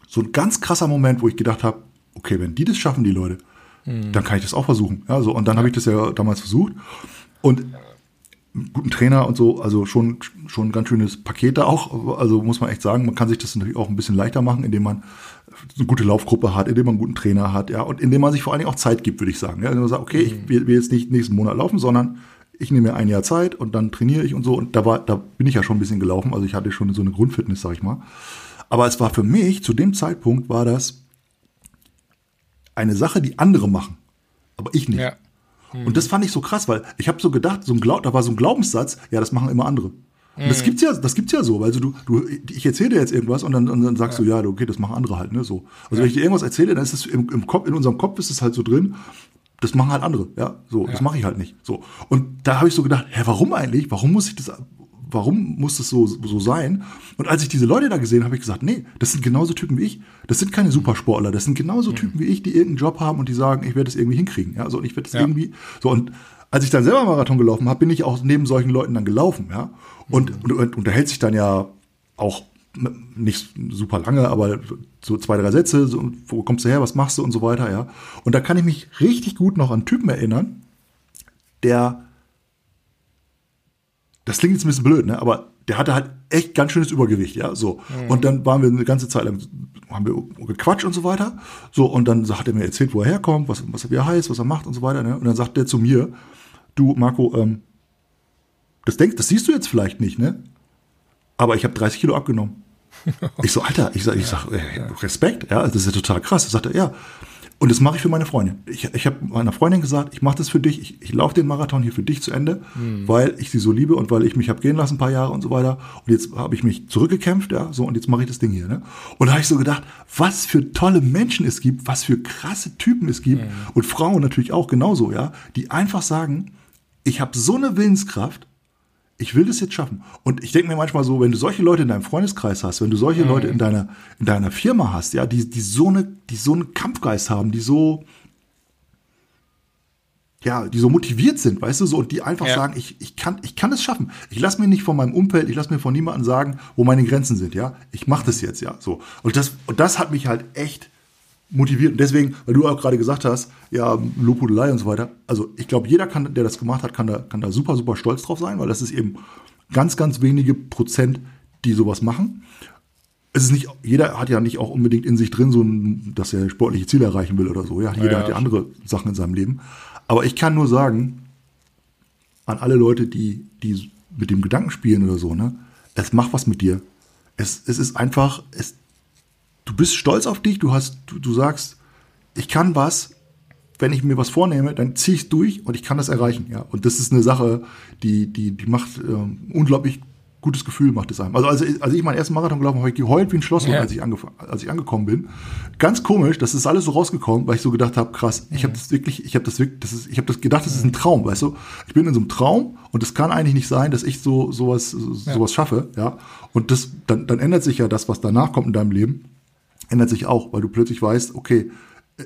so ein ganz krasser Moment, wo ich gedacht habe, okay, wenn die das schaffen, die Leute, dann kann ich das auch versuchen. Ja, so, und dann habe ich das ja damals versucht. Und einen guten Trainer und so, also schon, schon ein ganz schönes Paket da auch. Also muss man echt sagen, man kann sich das natürlich auch ein bisschen leichter machen, indem man eine gute Laufgruppe hat, indem man einen guten Trainer hat, ja, und indem man sich vor allen Dingen auch Zeit gibt, würde ich sagen. Ja, indem man sagt, okay, ich will, will jetzt nicht nächsten Monat laufen, sondern ich nehme mir ein Jahr Zeit und dann trainiere ich und so. Und da war, da bin ich ja schon ein bisschen gelaufen. Also ich hatte schon so eine Grundfitness, sag ich mal. Aber es war für mich, zu dem Zeitpunkt war das eine Sache, die andere machen. Aber ich nicht. Ja. Und das fand ich so krass, weil ich habe so gedacht, so ein Glaub, da war so ein Glaubenssatz, ja, das machen immer andere. Und das gibt's ja, das gibt's ja so, weil also du, du, ich erzähle dir jetzt irgendwas und dann, und dann sagst du, ja, okay, das machen andere halt, ne, so. Also wenn ich dir irgendwas erzähle, dann ist es im, im Kopf, in unserem Kopf ist es halt so drin, das machen halt andere, ja, so, das mache ich halt nicht, so. Und da habe ich so gedacht, hä, warum eigentlich? Warum muss ich das, warum muss das so, so sein? Und als ich diese Leute da gesehen habe, habe ich gesagt, nee, das sind genauso Typen wie ich. Das sind keine Supersportler, das sind genauso Typen wie ich, die irgendeinen Job haben und die sagen, ich werde das irgendwie hinkriegen, ja, so, und ich werde das Ja. irgendwie, so, und als ich dann selber Marathon gelaufen habe, bin ich auch neben solchen Leuten dann gelaufen, ja. Und, und, und unterhält sich dann ja auch nicht super lange, aber so zwei, drei Sätze, so, wo kommst du her, was machst du und so weiter, ja. Und da kann ich mich richtig gut noch an einen Typen erinnern, der, das klingt jetzt ein bisschen blöd, ne, aber der hatte halt echt ganz schönes Übergewicht, ja, so. Und dann waren wir eine ganze Zeit lang, haben wir gequatscht und so weiter, so, und dann hat er mir erzählt, wo er herkommt, was, was er wie er heißt, was er macht und so weiter, ne, und dann sagt der zu mir, du, Marco, ähm, das denkst, das siehst du jetzt vielleicht nicht, ne? Aber ich habe 30 Kilo abgenommen. [laughs] Ich so, Alter, ich sag, ich sag, äh, Respekt, ja, das ist ja total krass. Da sagt er, ja. Und das mache ich für meine Freundin. Ich, ich habe meiner Freundin gesagt, ich mache das für dich, ich, ich laufe den Marathon hier für dich zu Ende, weil ich sie so liebe und weil ich mich habe gehen lassen ein paar Jahre und so weiter. Und jetzt habe ich mich zurückgekämpft, ja, so und jetzt mache ich das Ding hier. Ne? Und da habe ich so gedacht, was für tolle Menschen es gibt, was für krasse Typen es gibt und Frauen natürlich auch genauso, ja, die einfach sagen, ich habe so eine Willenskraft, ich will das jetzt schaffen. Und ich denke mir manchmal so, wenn du solche Leute in deinem Freundeskreis hast, wenn du solche Leute in deiner, in deiner Firma hast, ja, die, die so eine, die so einen Kampfgeist haben, die so, ja, die so motiviert sind, weißt du, so, und die einfach Ja. sagen, ich, ich kann, ich kann es schaffen. Ich lasse mir nicht von meinem Umfeld, ich lasse mir von niemandem sagen, wo meine Grenzen sind, ja. Ich mache das jetzt, ja, so. Und das, und das hat mich halt echt motiviert. Und deswegen, weil du auch gerade gesagt hast, ja, Lobhudelei und so weiter. Also ich glaube, jeder kann, der das gemacht hat, kann da, kann da super, super stolz drauf sein, weil das ist eben ganz, ganz wenige Prozent, die sowas machen. Es ist nicht, jeder hat ja nicht auch unbedingt in sich drin, so ein, dass er sportliche Ziele erreichen will oder so. Ja, jeder ja, hat ja andere Sachen in seinem Leben. Aber ich kann nur sagen, an alle Leute, die, die mit dem Gedanken spielen oder so, ne, es macht was mit dir. Es, es ist einfach, es, du bist stolz auf dich, du hast, du, du sagst, ich kann was, wenn ich mir was vornehme, dann ziehe ich es durch und ich kann das erreichen, ja. Und das ist eine Sache, die, die, die macht ähm, unglaublich gutes Gefühl, macht es einem. Also, als, als ich meinen ersten Marathon gelaufen habe, habe ich geheult wie ein Schlosshund, Ja. als, ich als ich angekommen bin. Ganz komisch, das ist alles so rausgekommen, weil ich so gedacht habe, krass, ich habe das wirklich, ich habe das wirklich, das ist, ich habe das gedacht, das ist ein Traum, weißt du? Ich bin in so einem Traum und es kann eigentlich nicht sein, dass ich so sowas, so, sowas schaffe, ja. Und das, dann, dann ändert sich ja das, was danach kommt in deinem Leben ändert sich auch, weil du plötzlich weißt, okay,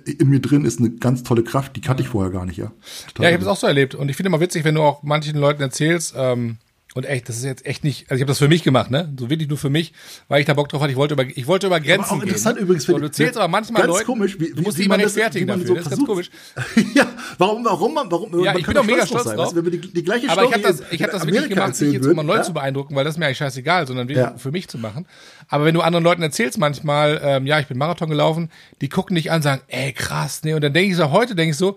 in mir drin ist eine ganz tolle Kraft, die kannte ich vorher gar nicht, ja. Total Ja, ich habe das auch so erlebt. Und ich finde immer witzig, wenn du auch manchen Leuten erzählst, ähm, und echt, das ist jetzt echt nicht, also ich habe das für mich gemacht, ne? So wirklich nur für mich, weil ich da Bock drauf hatte. Ich wollte über, ich wollte über Grenzen auch interessant gehen. übrigens, so, finde Du zählst ne? aber manchmal Ganz Leuten, komisch, wie- du wie- musst wie immer man das- wie man dafür. so das ist ganz komisch. [laughs] ja, warum, warum, warum, Ja, ich bin doch mega stolz sein, drauf. weißt Wenn wir die, die gleiche Aber ich habe das, ich hab das Amerika wirklich gemacht, nicht jetzt, um würden, Leute ja? zu beeindrucken, weil das ist mir eigentlich scheißegal, sondern wirklich Ja. für mich zu machen. Aber wenn du anderen Leuten erzählst manchmal, ähm, ja, ich bin Marathon gelaufen, die gucken dich an und sagen, ey, krass, ne? Und dann denke ich so, heute denke ich so,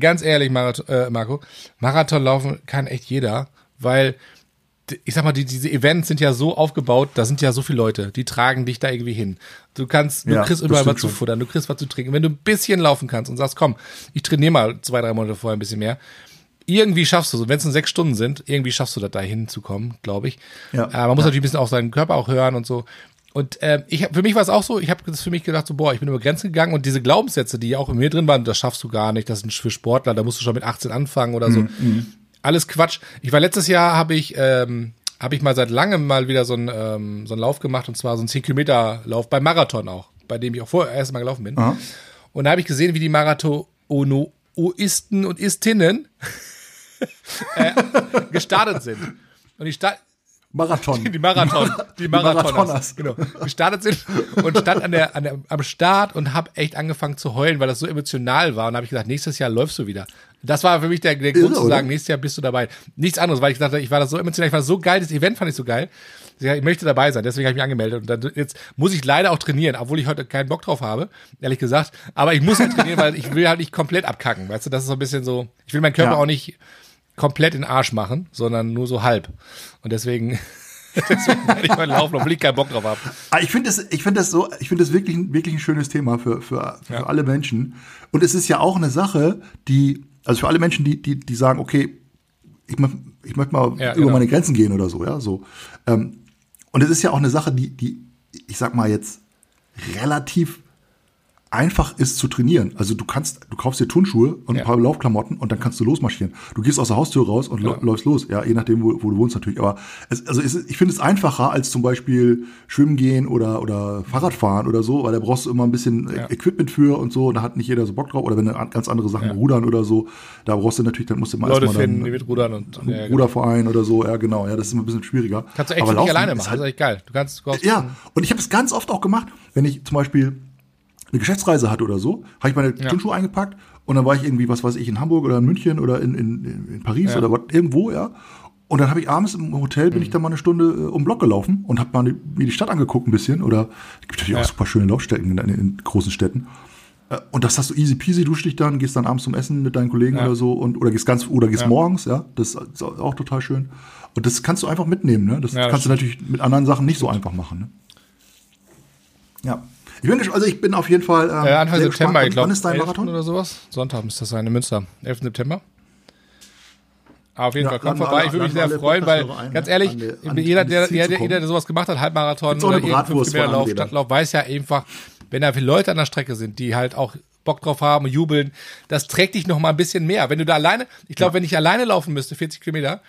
ganz ehrlich, Marathon, äh, Marco, Marathon laufen kann echt jeder, weil ich sag mal, die, diese Events sind ja so aufgebaut, da sind ja so viele Leute, die tragen dich da irgendwie hin. Du kannst, du Ja, kriegst überall was zu futtern, du kriegst was zu trinken. Wenn du ein bisschen laufen kannst und sagst, komm, ich trainiere mal zwei, drei Monate vorher ein bisschen mehr, irgendwie schaffst du, wenn es nur sechs Stunden sind, irgendwie schaffst du das da hinzukommen, glaube ich. Ja. Äh, man muss natürlich ein bisschen auf seinen Körper auch hören und so. Und äh, ich hab, für mich war es auch so, ich habe das für mich gedacht, so, boah, ich bin über Grenzen gegangen und diese Glaubenssätze, die auch in mir drin waren, das schaffst du gar nicht, das sind für Sportler, da musst du schon mit 18 anfangen oder so. Alles Quatsch. Ich war letztes Jahr, habe ich, ähm, habe ich mal seit langem mal wieder so einen, ähm, so einen Lauf gemacht und zwar so einen 10 Kilometer Lauf beim Marathon auch, bei dem ich auch vorher erst mal gelaufen bin. Und da habe ich gesehen, wie die Marathonisten und Istinnen [laughs] äh, gestartet sind. Und ich sta Marathon. die Marathon, [laughs] die Marathoners, Marathoners. genau, gestartet sind und stand an der, an der, am Start und habe echt angefangen zu heulen, weil das so emotional war. Und habe ich gesagt, nächstes Jahr läufst du wieder. Das war für mich der, der Grund Irre, zu oder? sagen, nächstes Jahr bist du dabei. Nichts anderes, weil ich habe, ich war das so emotional, ich war so geil, das Event fand ich so geil. Ich möchte dabei sein, deswegen habe ich mich angemeldet. Und dann, jetzt muss ich leider auch trainieren, obwohl ich heute keinen Bock drauf habe, ehrlich gesagt. Aber ich muss halt trainieren, weil ich will halt nicht komplett abkacken. Weißt du, das ist so ein bisschen so, ich will meinen Körper Ja. auch nicht komplett in den Arsch machen, sondern nur so halb. Und deswegen, [laughs] deswegen werde ich mal laufen, obwohl ich keinen Bock drauf habe. Ich finde das, ich finde das so, ich finde das wirklich, ein- wirklich ein schönes Thema für, für, für Ja. alle Menschen. Und es ist ja auch eine Sache, die, Also für alle Menschen, die, die, die sagen, okay, ich, mach, ich möchte mal Ja, über genau. meine Grenzen gehen oder so, ja, so. Ähm, und es ist ja auch eine Sache, die, die, ich sag mal jetzt, relativ einfach ist zu trainieren. Also du kannst, du kaufst dir Turnschuhe und Ja. ein paar Laufklamotten und dann kannst du losmarschieren. Du gehst aus der Haustür raus und Ja. läufst los. Ja, je nachdem, wo, wo du wohnst natürlich. Aber es, also es, ich finde es einfacher als zum Beispiel Schwimmen gehen oder, oder Fahrradfahren oder so, weil da brauchst du immer ein bisschen Ja. Equipment für und so. Und da hat nicht jeder so Bock drauf. Oder wenn du an- ganz andere Sachen rudern oder so, da brauchst du natürlich, dann musst du mal Leute erstmal finden, dann, die mit Rudern und, ja, genau. Ruderverein oder so. Ja, genau. Ja, das ist immer ein bisschen schwieriger. Kannst du echt Aber Laufen alleine machen. halt- das ist echt geil. Du kannst, du ja, und ich habe es ganz oft auch gemacht, wenn ich zum Beispiel eine Geschäftsreise hatte oder so, habe ich meine Ja. Turnschuhe eingepackt und dann war ich irgendwie, was weiß ich, in Hamburg oder in München oder in, in, in Paris Ja. oder was, irgendwo, ja. Und dann habe ich abends im Hotel, Mhm. bin ich dann mal eine Stunde äh, um den Block gelaufen und habe mal die, mir die Stadt angeguckt ein bisschen. Oder es gibt natürlich Ja. auch super schöne Laufstätten in, in, in großen Städten. Äh, Und das hast du easy peasy, duschst dich dann, gehst dann abends zum Essen mit deinen Kollegen Ja. oder so und oder gehst ganz oder gehst Ja. morgens, ja. Das ist auch total schön. Und das kannst du einfach mitnehmen, ne? Das Ja, das kannst du natürlich mit anderen Sachen nicht so einfach machen, ne? Ja. Ich bin also ich bin auf jeden Fall. Ähm, Äh, Anfang September, gespannt. ich glaube. Wann ist dein Marathon? oder sowas? Sonntag müsste das sein, in Münster. 11. September. Aber auf jeden Ja, Fall, komm vorbei. alle- Ich würde mich sehr freuen, weil, ein, ganz ehrlich, An die- an- jeder, der, jeder, jeder, der sowas gemacht hat, Halbmarathon oder eine irgendein Bratwurst von 5 Lauf? Stadtlauf, weiß ja einfach, wenn da viele Leute an der Strecke sind, die halt auch Bock drauf haben und jubeln, das trägt dich noch mal ein bisschen mehr. Wenn du da alleine, ich glaube, wenn ich alleine laufen müsste, 40 Kilometer,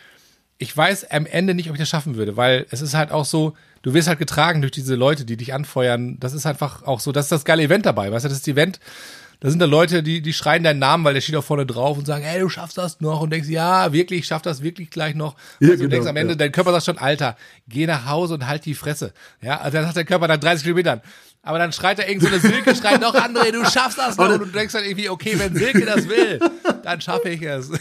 ich weiß am Ende nicht, ob ich das schaffen würde, weil es ist halt auch so, du wirst halt getragen durch diese Leute, die dich anfeuern. Das ist einfach auch so, das ist das geile Event dabei, weißt du, das ist das Event. Da sind da Leute, die, die schreien deinen Namen, weil der steht auch vorne drauf und sagen, ey, du schaffst das noch und denkst, ja, wirklich, ich schaff das wirklich gleich noch. Ja, also du genau, denkst am Ende, ja. dein Körper sagt schon, Alter, geh nach Hause und halt die Fresse. Ja, also dann sagt der Körper nach 30 Kilometern. Aber dann schreit da irgend so eine Silke, schreit noch André, du schaffst das [laughs] noch. Und du denkst dann irgendwie, okay, wenn Silke das will, dann schaffe ich es. [laughs]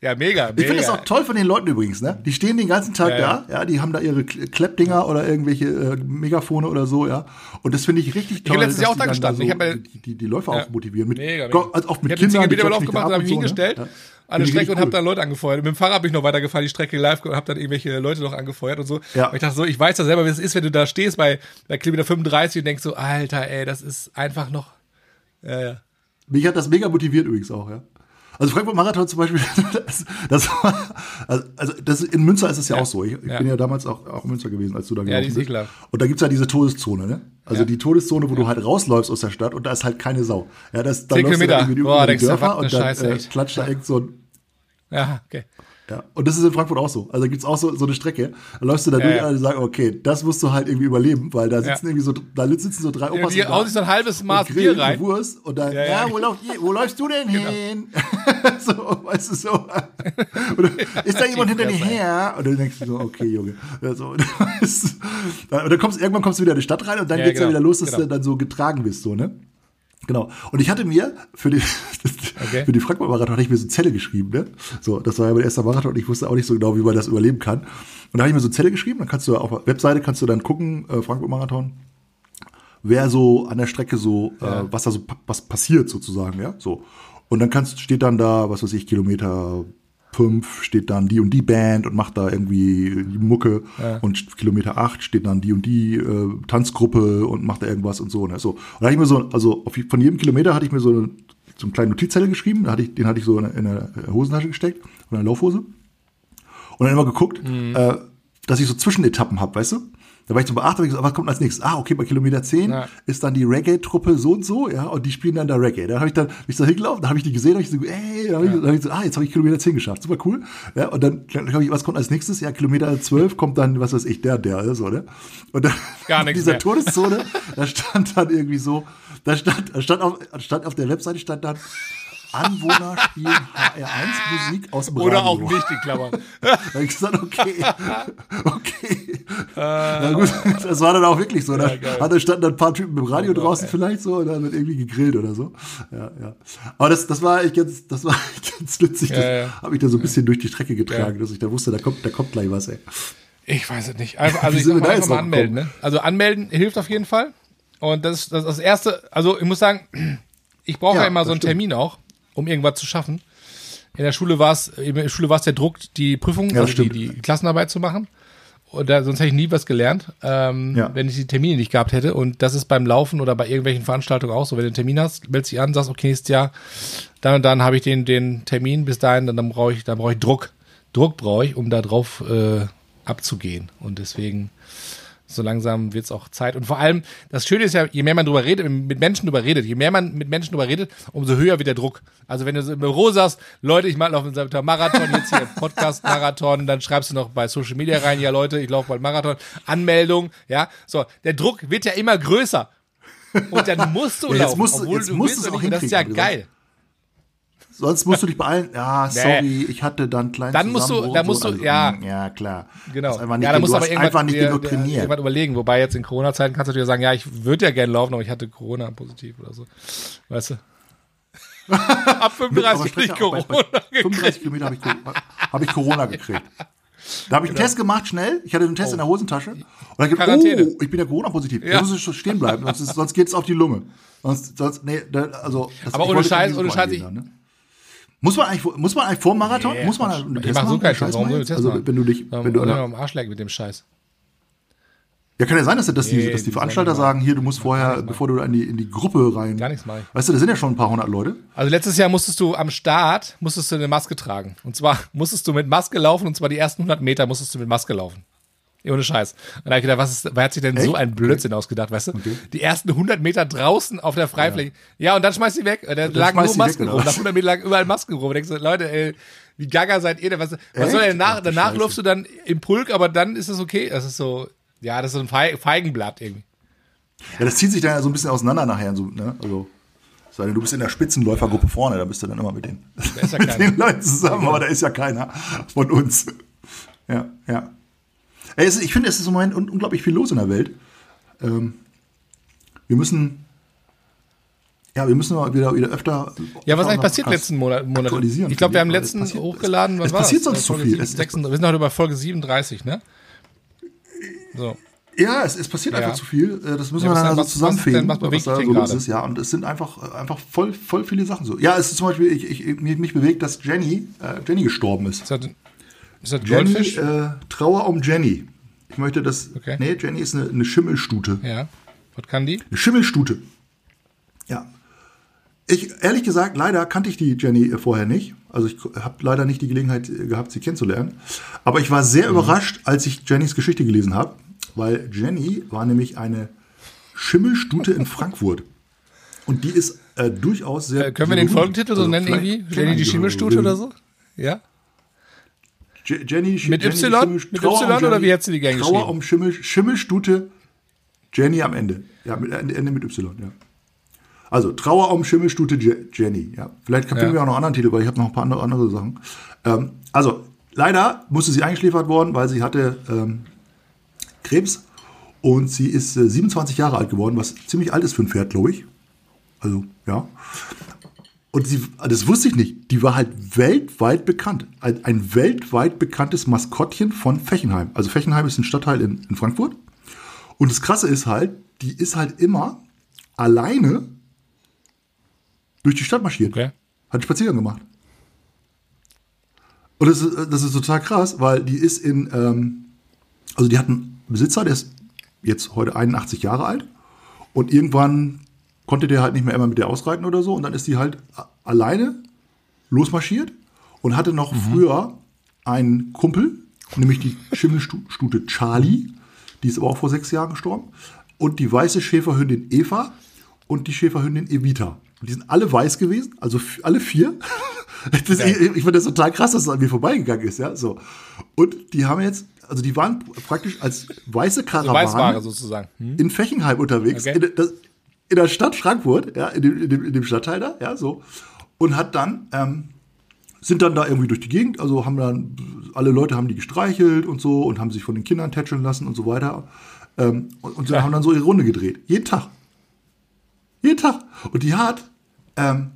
ja, mega, mega. Ich finde es auch toll von den Leuten übrigens, ne? Die stehen den ganzen Tag Ja, da, ja, die haben da ihre Kle- Kleppdinger oder irgendwelche äh, Megafone oder so, ja. Und das finde ich richtig toll. hab letztes Jahr auch da gestanden. Ich hab die, die, die Läufer auch motivieren. Mit, Mega, mega. Also auch mit ich habe Kindern. habe ich mich ab und so, ne? hingestellt Ja. an der ich Strecke und habe cool. dann Leute angefeuert. Mit dem Fahrrad bin ich noch weitergefahren, die Strecke live und habe dann irgendwelche Leute noch angefeuert und so. Ja. Und ich dachte so, ich weiß ja selber, wie es ist, wenn du da stehst bei, bei Kilometer 35 und denkst so, Alter, ey, das ist einfach noch. Ja, ja. Mich hat das mega motiviert übrigens auch, ja. Also Frankfurt Marathon zum Beispiel, [laughs] das, das war, also, also das, in Münster ist es ja, Ja. auch so. Ich, ich Ja. bin ja damals auch, auch in Münster gewesen, als du da Ja, die gelaufen ist bist. ekelhaft. Und da gibt's ja diese Todeszone, ne? Also Ja. die Todeszone, wo du halt rausläufst aus der Stadt und da ist halt keine Sau. Ja, das, da läufst du dann irgendwie Boah, über die Dörfer und dann Scheiße, äh, klatscht da irgend so ein Ja, okay. Ja, und das ist in Frankfurt auch so. Also da gibt's auch so, so eine Strecke. Da läufst du da Ja, durch ja. und die sagen, okay, das musst du halt irgendwie überleben, weil da sitzen Ja. irgendwie so, da sitzen so drei Opas Die und hauen sich so ein halbes Maß Bier rein. die Wurst und dann, Ja, ja, ja. Genau. wo, ihr- wo läufst du denn hin? [laughs] so, weißt du, so. Oder, ist da jemand hinter dir her? Und dann denkst du so, okay, Junge. Ja, so, [laughs] und dann kommst, irgendwann kommst du wieder in die Stadt rein und dann Ja, geht's genau, ja wieder los, dass genau. du dann so getragen bist, so, ne? Genau. Und ich hatte mir für die, Okay. für die Frankfurt-Marathon hatte ich mir so Zelle geschrieben, ne? So, das war ja mein erster Marathon und ich wusste auch nicht so genau, wie man das überleben kann. Und da habe ich mir so Zelle geschrieben, dann kannst du auf der Webseite kannst du dann gucken, äh, Frankfurt-Marathon, wer so an der Strecke so, Ja. äh, was da so was passiert sozusagen, ja, so. Und dann kannst, steht dann da, was weiß ich, Kilometer fünf steht dann die und die Band und macht da irgendwie die Mucke Ja. und Kilometer acht steht dann die und die äh, Tanzgruppe und macht da irgendwas und so. Ne? so. Und da hatte ich mir so, also auf, von jedem Kilometer hatte ich mir so, eine, so einen kleinen Notizzettel geschrieben, da hatte ich, den hatte ich so in, in eine Hosentasche gesteckt, in eine Laufhose. Und dann immer geguckt, Mhm. äh, dass ich so Zwischenetappen hab, weißt du? Da war ich hab ich so, was kommt als nächstes? Ah, okay, bei Kilometer 10 Ja. ist dann die Reggae-Truppe so und so, ja, und die spielen dann da Reggae. Da habe ich dann, bin ich da hingelaufen, da habe ich die gesehen, da habe ich so, ey, da habe ich, da hab ich so, ah, jetzt habe ich Kilometer 10 geschafft, super cool. Ja, und dann, glaube ich, was kommt als nächstes? Ja, Kilometer 12 kommt dann, was weiß ich, der, der, so, ne? Und dann, Gar [laughs] in dieser mehr. Todeszone, da stand dann irgendwie so, da stand, da stand auf, stand auf der Webseite stand dann, Anwohner spielen HR1 Musik aus dem Oder Radio. auch nicht, die Klammern. Da hab ich gesagt, okay, okay. Na gut, das war dann auch wirklich so. Da Ja, standen dann ein paar Typen im Radio Oh draußen ey. vielleicht so und dann wird irgendwie gegrillt oder so. Ja, ja. Aber das, das war echt ganz, das war ganz witzig. Das Ja, ja. habe ich da so ein bisschen durch die Strecke getragen, dass ich da wusste, da kommt, da kommt gleich was, ey. Ich weiß es nicht. Also, also ich sag mal einfach jetzt mal anmelden. Ne? Also anmelden hilft auf jeden Fall. Und das ist das, ist das Erste. Also ich muss sagen, ich brauche ja, immer das so einen stimmt. Termin auch, um irgendwas zu schaffen. In der Schule war es, in der Schule war es der Druck, die Prüfung, Ja, also die, die Klassenarbeit zu machen. Und da, sonst hätte ich nie was gelernt, ähm, Ja. wenn ich die Termine nicht gehabt hätte. Und das ist beim Laufen oder bei irgendwelchen Veranstaltungen auch so. Wenn du einen Termin hast, meldest dich an, sagst, okay, nächstes Jahr, dann und dann habe ich den, den Termin bis dahin, dann, dann brauche ich, dann brauche ich Druck. Druck brauche ich, um da drauf äh, abzugehen. Und deswegen, so langsam wird es auch Zeit. Und vor allem, das Schöne ist ja, je mehr man drüber redet, mit Menschen drüber redet, je mehr man mit Menschen drüber redet, umso höher wird der Druck. Also wenn du so im Büro sagst, Leute, ich mache noch einen Marathon, jetzt hier [laughs] Podcast-Marathon, dann schreibst du noch bei Social Media rein, ja Leute, ich laufe bald Marathon, Anmeldung, ja, so, der Druck wird ja immer größer. Und dann musst du Ja, jetzt laufen, musst obwohl du musst willst du es auch nicht. Und das ist ja geil. Sonst musst du dich beeilen. Ja, [laughs] sorry, ich hatte dann kleinen Dann musst du- dann musst so. du- ja. mm, ja, klar. Genau. Das ist einfach nicht, ja, da musst du aber irgendwann, einfach nicht dir- genug trainiert. irgendwann überlegen. Wobei jetzt in Corona-Zeiten kannst du dir sagen, ja, ich würde ja gerne laufen, aber ich hatte Corona positiv oder so. Weißt du? [laughs] Ab Aber 35 spreche krieg ich bei- Corona bei gekriegt. 35 Kilometer habe ich, hab ich Corona [laughs] gekriegt. Da habe ich einen Test gemacht, schnell. Ich hatte einen Test in der Hosentasche. Und dann Genau. Oh. Quarantäne. oh, ich bin ja Corona-positiv. Ja. Da muss ich stehen bleiben, sonst, sonst geht's auf die Lunge. Sonst, sonst nee, da, also. Das, Aber ich ohne Scheiß, ohne Scheiß, dann, ne? Muss man eigentlich, vor- muss man eigentlich vor dem Marathon, Nee, muss man einen Ich Test mach so keinen Scheiß. Warum mal jetzt? ich Also, wenn du dich, wenn du, Oder am Arsch lecken mit dem Scheiß. ja, kann ja sein, dass, dass, die, Nee, dass die die Veranstalter mal- sagen, hier, du musst vorher, bevor du in die, in die Gruppe rein. Gar nichts ich. Weißt du, da sind ja schon ein paar hundert Leute. Also letztes Jahr musstest du am Start, musstest du eine Maske tragen. Und zwar [laughs] musstest du mit Maske laufen, und zwar die ersten 100 Meter musstest du mit Maske laufen. Ja, Ohne Scheiß. Und da hab ich gedacht, was ist, wer hat sich denn so Echt? ein Blödsinn ausgedacht, weißt du? Die ersten 100 Meter draußen auf der Freifläche. Ja, und dann schmeißt die weg. Und da lagen schmeißt nur die weg, Masken oder rum. Nach 100 Meter lagen überall Masken rum. Und denkst du, Leute, ey, wie gaga seid ihr denn? Was, was soll denn nach, danach Scheiße. läufst du dann im Pulk, aber dann ist es okay. Das ist so, ja, das ist so ein Feig- Feigenblatt irgendwie. Ja, das zieht sich dann ja so ein bisschen auseinander nachher. So, ne? Also, sei denn, du bist in der Spitzenläufergruppe vorne, da bist du dann immer mit den, ist ja [laughs] mit den Leuten zusammen, aber da ist ja keiner von uns. Ja, ja. Ist, ich finde, es ist im Moment un unglaublich viel los in der Welt. Ähm, wir müssen, ja, wir müssen mal wieder, wieder öfter. Ja, was eigentlich passiert letzten Monat? Monat? aktualisieren, Ich glaube, wir haben letzten passiert- hochgeladen. Was es passiert sonst zu Folge viel. 7, Es- es- 36, wir sind heute bei Folge 37, ne? So. Ja, es, es passiert Ja. einfach zu viel. Äh, Das müssen Ja, wir was dann also was- was zusammenfegen, denn- was bewegt was da so los ist. Ja, und es sind einfach, einfach voll, voll viele Sachen so. Ja, es ist zum Beispiel, ich, ich, mich, bewegt, dass Jenny, äh, Jenny gestorben ist. Das, ist das Jenny, Goldfisch? äh, Trauer um Jenny. Ich möchte das. Okay. Nee, Jenny ist eine, eine Schimmelstute. ja. Was kann die? Eine Schimmelstute. Ja. Ich, ehrlich gesagt, leider kannte ich die Jenny äh, vorher nicht. Also ich habe leider nicht die Gelegenheit äh, gehabt, sie kennenzulernen. Aber ich war sehr Mhm. überrascht, als ich Jennys Geschichte gelesen habe, weil Jenny war nämlich eine Schimmelstute in Frankfurt. Und die ist äh, durchaus sehr. Äh, können wir den. Folgentitel so Also nennen irgendwie? Jenny die Schimmelstute oder so? Ja? Je- Jenny, Mit Jenny, Y? Schimmel- Mit Trauer Y um oder wie hättest du die gern Trauer geschrieben? um Schimmel, Schimmelstute, Jenny am Ende. Ja, mit, Ende mit Y, ja. Also, Trauer um Schimmelstute Je Jenny, ja. Vielleicht finden Ja. wir auch noch einen anderen Titel, weil ich habe noch ein paar andere, andere Sachen. Ähm, also, leider musste sie eingeschläfert worden, weil sie hatte ähm, Krebs und sie ist äh, 27 Jahre alt geworden, was ziemlich alt ist für ein Pferd, glaube ich. Also, ja. Und sie, das wusste ich nicht, die war halt weltweit bekannt. Ein, ein weltweit bekanntes Maskottchen von Fechenheim. Also Fechenheim ist ein Stadtteil in, in Frankfurt. Und das Krasse ist halt, die ist halt immer alleine durch die Stadt marschiert. Okay. Hat einen Spaziergang gemacht. Und das ist, das ist total krass, weil die ist in, ähm, also die hat einen Besitzer, der ist jetzt heute 81 Jahre alt. Und irgendwann konnte der halt nicht mehr immer mit der ausreiten oder so. Und dann ist die halt alleine losmarschiert und hatte noch früher einen Kumpel, nämlich die [laughs] Schimmelstute Charlie. Die ist aber auch vor sechs Jahren gestorben. Und die weiße Schäferhündin Eva und die Schäferhündin Evita. Und die sind alle weiß gewesen, also alle vier. [laughs] Das, ich ich finde das total krass, dass das an mir vorbeigegangen ist, ja. So. Und die haben jetzt, also die waren praktisch als weiße Karawane Weißware sozusagen. Hm? in Fechenheim unterwegs, Okay. der- das, in der Stadt Frankfurt, ja, in dem, in, dem, in dem Stadtteil da, ja, so. Und hat dann, ähm, sind dann da irgendwie durch die Gegend, also haben dann, alle Leute haben die gestreichelt und so und haben sich von den Kindern tätscheln lassen und so weiter. Ähm, und und sie Ja. haben dann so ihre Runde gedreht. Jeden Tag. Jeden Tag. Und die hat ähm,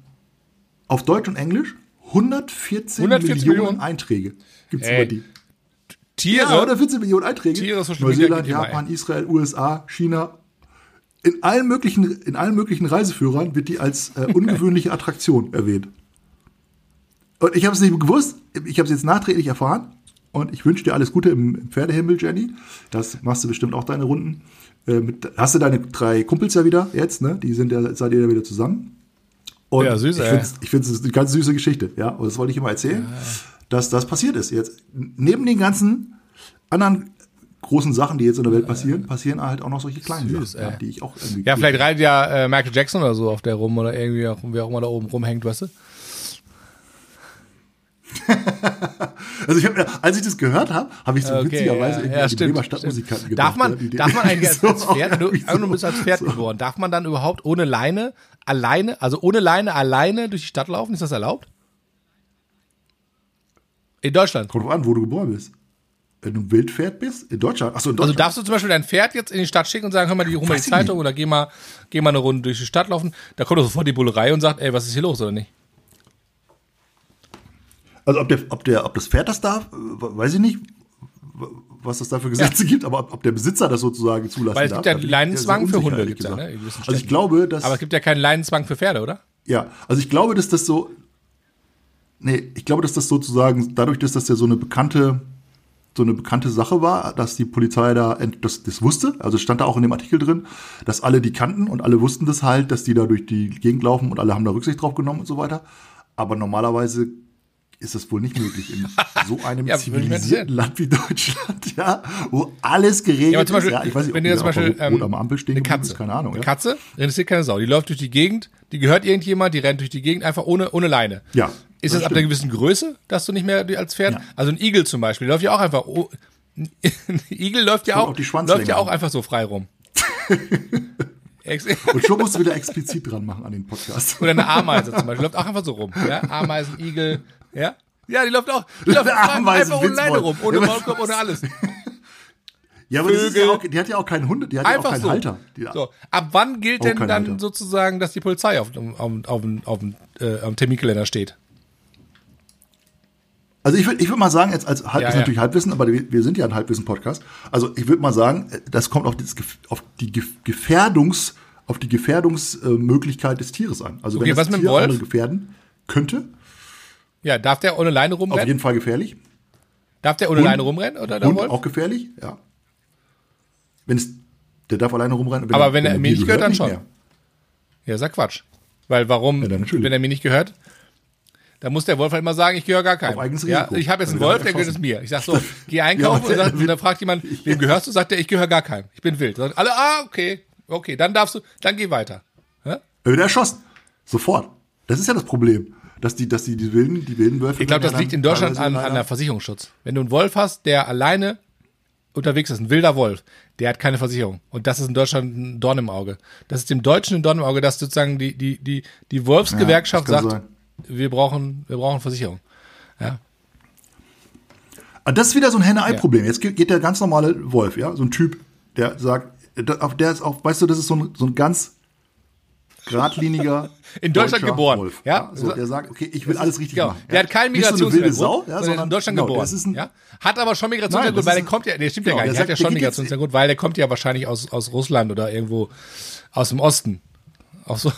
auf Deutsch und Englisch 114, 114 Millionen, Millionen? Einträge. Gibt's Ey, über die. Tiere? Ja, 114 Millionen Einträge. Tiere, Neuseeland, geht immer, Japan, Israel, USA, China. In allen möglichen, in allen möglichen Reiseführern wird die als äh, [laughs] ungewöhnliche Attraktion erwähnt. Und ich habe es nicht gewusst, ich habe es jetzt nachträglich erfahren. Und ich wünsche dir alles Gute im, im Pferdehimmel, Jenny. Das machst du bestimmt auch deine Runden. Äh, mit, hast du deine drei Kumpels ja wieder jetzt, ne? Die sind ja, seid ihr ja wieder zusammen. Und Ja, süß, ich finde ich finde es eine ganz süße Geschichte, ja. Und das wollte ich immer erzählen, dass das passiert ist. Jetzt neben den ganzen anderen großen Sachen, die jetzt in der Welt passieren, passieren halt auch noch solche kleinen Süß, Sachen, ja, die ich auch irgendwie. Ja, vielleicht reitet ja äh, Michael Jackson oder so auf der rum oder irgendwie auch, wer auch immer da oben rumhängt, weißt du? [laughs] Also ich habe, als ich das gehört habe, habe ich so Okay, witzigerweise ja, irgendwie ja, die Bremer Stadtmusikanten stimmt. Darf man, ja, darf man eigentlich [laughs] als, so als Pferd, du, du bist als Pferd [laughs] so. geboren, darf man dann überhaupt ohne Leine, alleine, also ohne Leine, alleine durch die Stadt laufen? Ist das erlaubt? In Deutschland. Kommt drauf an, wo du geboren bist. Wenn du ein Wildpferd bist, in Deutschland. Achso, in Also Deutschland. darfst du zum Beispiel dein Pferd jetzt in die Stadt schicken und sagen, hör mal, die hol mal die Zeitung oder geh mal, geh mal eine Runde durch die Stadt laufen. Da kommt doch sofort die Bullerei und sagt, ey, was ist hier los oder nicht? also ob, der, ob, der, ob das Pferd das darf, weiß ich nicht, was das da für Gesetze gibt, aber ob, ob der Besitzer das sozusagen zulassen Weil es darf. gibt ja Leinenzwang für Hunde, gibt's ja, ne, in Also ich glaube, dass, Aber es gibt ja keinen Leinenzwang für Pferde, oder? ja, also ich glaube, dass das so, nee, ich glaube, dass das sozusagen, dadurch, dass das ja so eine bekannte, so eine bekannte Sache war, dass die Polizei da das, das wusste, also stand da auch in dem Artikel drin, dass alle die kannten und alle wussten das halt, dass die da durch die Gegend laufen und alle haben da Rücksicht drauf genommen und so weiter. Aber normalerweise ist das wohl nicht möglich in so [laughs] einem Ja, zivilisierten Land wie Deutschland, ja, wo alles geregelt Ja, Beispiel, ist. Ja, ich weiß nicht, wenn ob jetzt zum Beispiel rot ähm, am Ampel stehen eine Katze, ist, keine Ahnung. eine Ja. Katze interessiert keine Sau. Die läuft durch die Gegend, die gehört irgendjemand, die rennt durch die Gegend einfach ohne, ohne Leine. Ja, Ist das das ab einer gewissen Größe, dass du nicht mehr als Pferd? Ja. Also ein Igel zum Beispiel, der läuft ja auch einfach. Oh, [laughs] ein Igel läuft ja auch, Schwanzlänge läuft ja auch einfach so frei rum. [laughs] Und schon musst du wieder explizit dran machen an den Podcast. Oder eine Ameise zum Beispiel, läuft auch einfach so rum. Ja? Ameisen, Igel, ja? Ja, die läuft auch, die läuft [laughs] einfach ohne Leine rum, ohne Maulkorb, ohne alles. [laughs] Ja, aber ja auch, die hat ja auch keinen Hunde, die hat ja auch Einfach keinen so. Halter. Die, so. Ab wann gilt Auch denn dann Halter. sozusagen, dass die Polizei auf, auf, auf, auf, äh, am Terminkalender steht? Also ich würde ich würd mal sagen, jetzt als Halb Ja, ist ja. natürlich Halbwissen, aber wir, wir sind ja ein Halbwissen-Podcast. Also ich würde mal sagen, das kommt auf, das, auf die Gef- Gefährdungs, auf die Gefährdungsmöglichkeit des Tieres an. Also Okay, wenn das was mit Tier Wolf? andere gefährden könnte, Ja, darf der ohne Leine auf rumrennen? jeden Fall gefährlich. Darf der ohne Hund- Leine rumrennen oder der Hund Wolf? auch gefährlich, ja. Wenn es, der darf alleine rumrennen. Aber wenn er mir dir nicht gehört, dann schon. mehr. Ja, ist ja Quatsch. Weil warum, Ja, wenn er mir nicht gehört, dann muss der Wolf halt immer sagen, ich gehöre gar keinem. Auf eigenes ja, Risiko. ich habe jetzt einen Wolf, er der gehört es mir. Ich sag so, geh [laughs] einkaufen Ja, und, sagt, der und dann fragt jemand, [laughs] wem gehörst du? Sagt er, ich gehöre gar keinem. Ich bin wild. Sagt alle, ah, okay, okay, dann darfst du, dann geh weiter. Ja? Er wird erschossen. Sofort. Das ist ja das Problem. Dass die, dass die, die wilden, die wilden Wölfe. Ich glaube, das ja liegt in Deutschland an, an der Versicherungsschutz. Wenn du einen Wolf hast, der alleine unterwegs ist, ein wilder Wolf, der hat keine Versicherung. Und das ist in Deutschland ein Dorn im Auge. Das ist dem Deutschen ein Dorn im Auge, dass sozusagen die, die, die, die Wolfsgewerkschaft Ja, sagt, wir brauchen, wir brauchen Versicherung. Ja. Ah, Das ist wieder so ein Henne-Ei-Problem. Jetzt geht der ganz normale Wolf, ja, so ein Typ, der sagt, der ist auch, weißt du, das ist so ein, so ein ganz geradliniger [laughs] In Deutschland geboren, Wolf. ja. so, der sagt, okay, ich will alles richtig Genau. machen. Der ja. hat keinen so Migrationshintergrund, Sau, ja, sondern in Deutschland genau, geboren. Ein, ja? Hat aber schon Migrationshintergrund, weil der kommt ja, der stimmt ja genau, gar nicht, der der hat ja sagt, schon der Migrationshintergrund, weil der kommt ja wahrscheinlich aus, aus Russland oder irgendwo aus dem Osten. Auch so.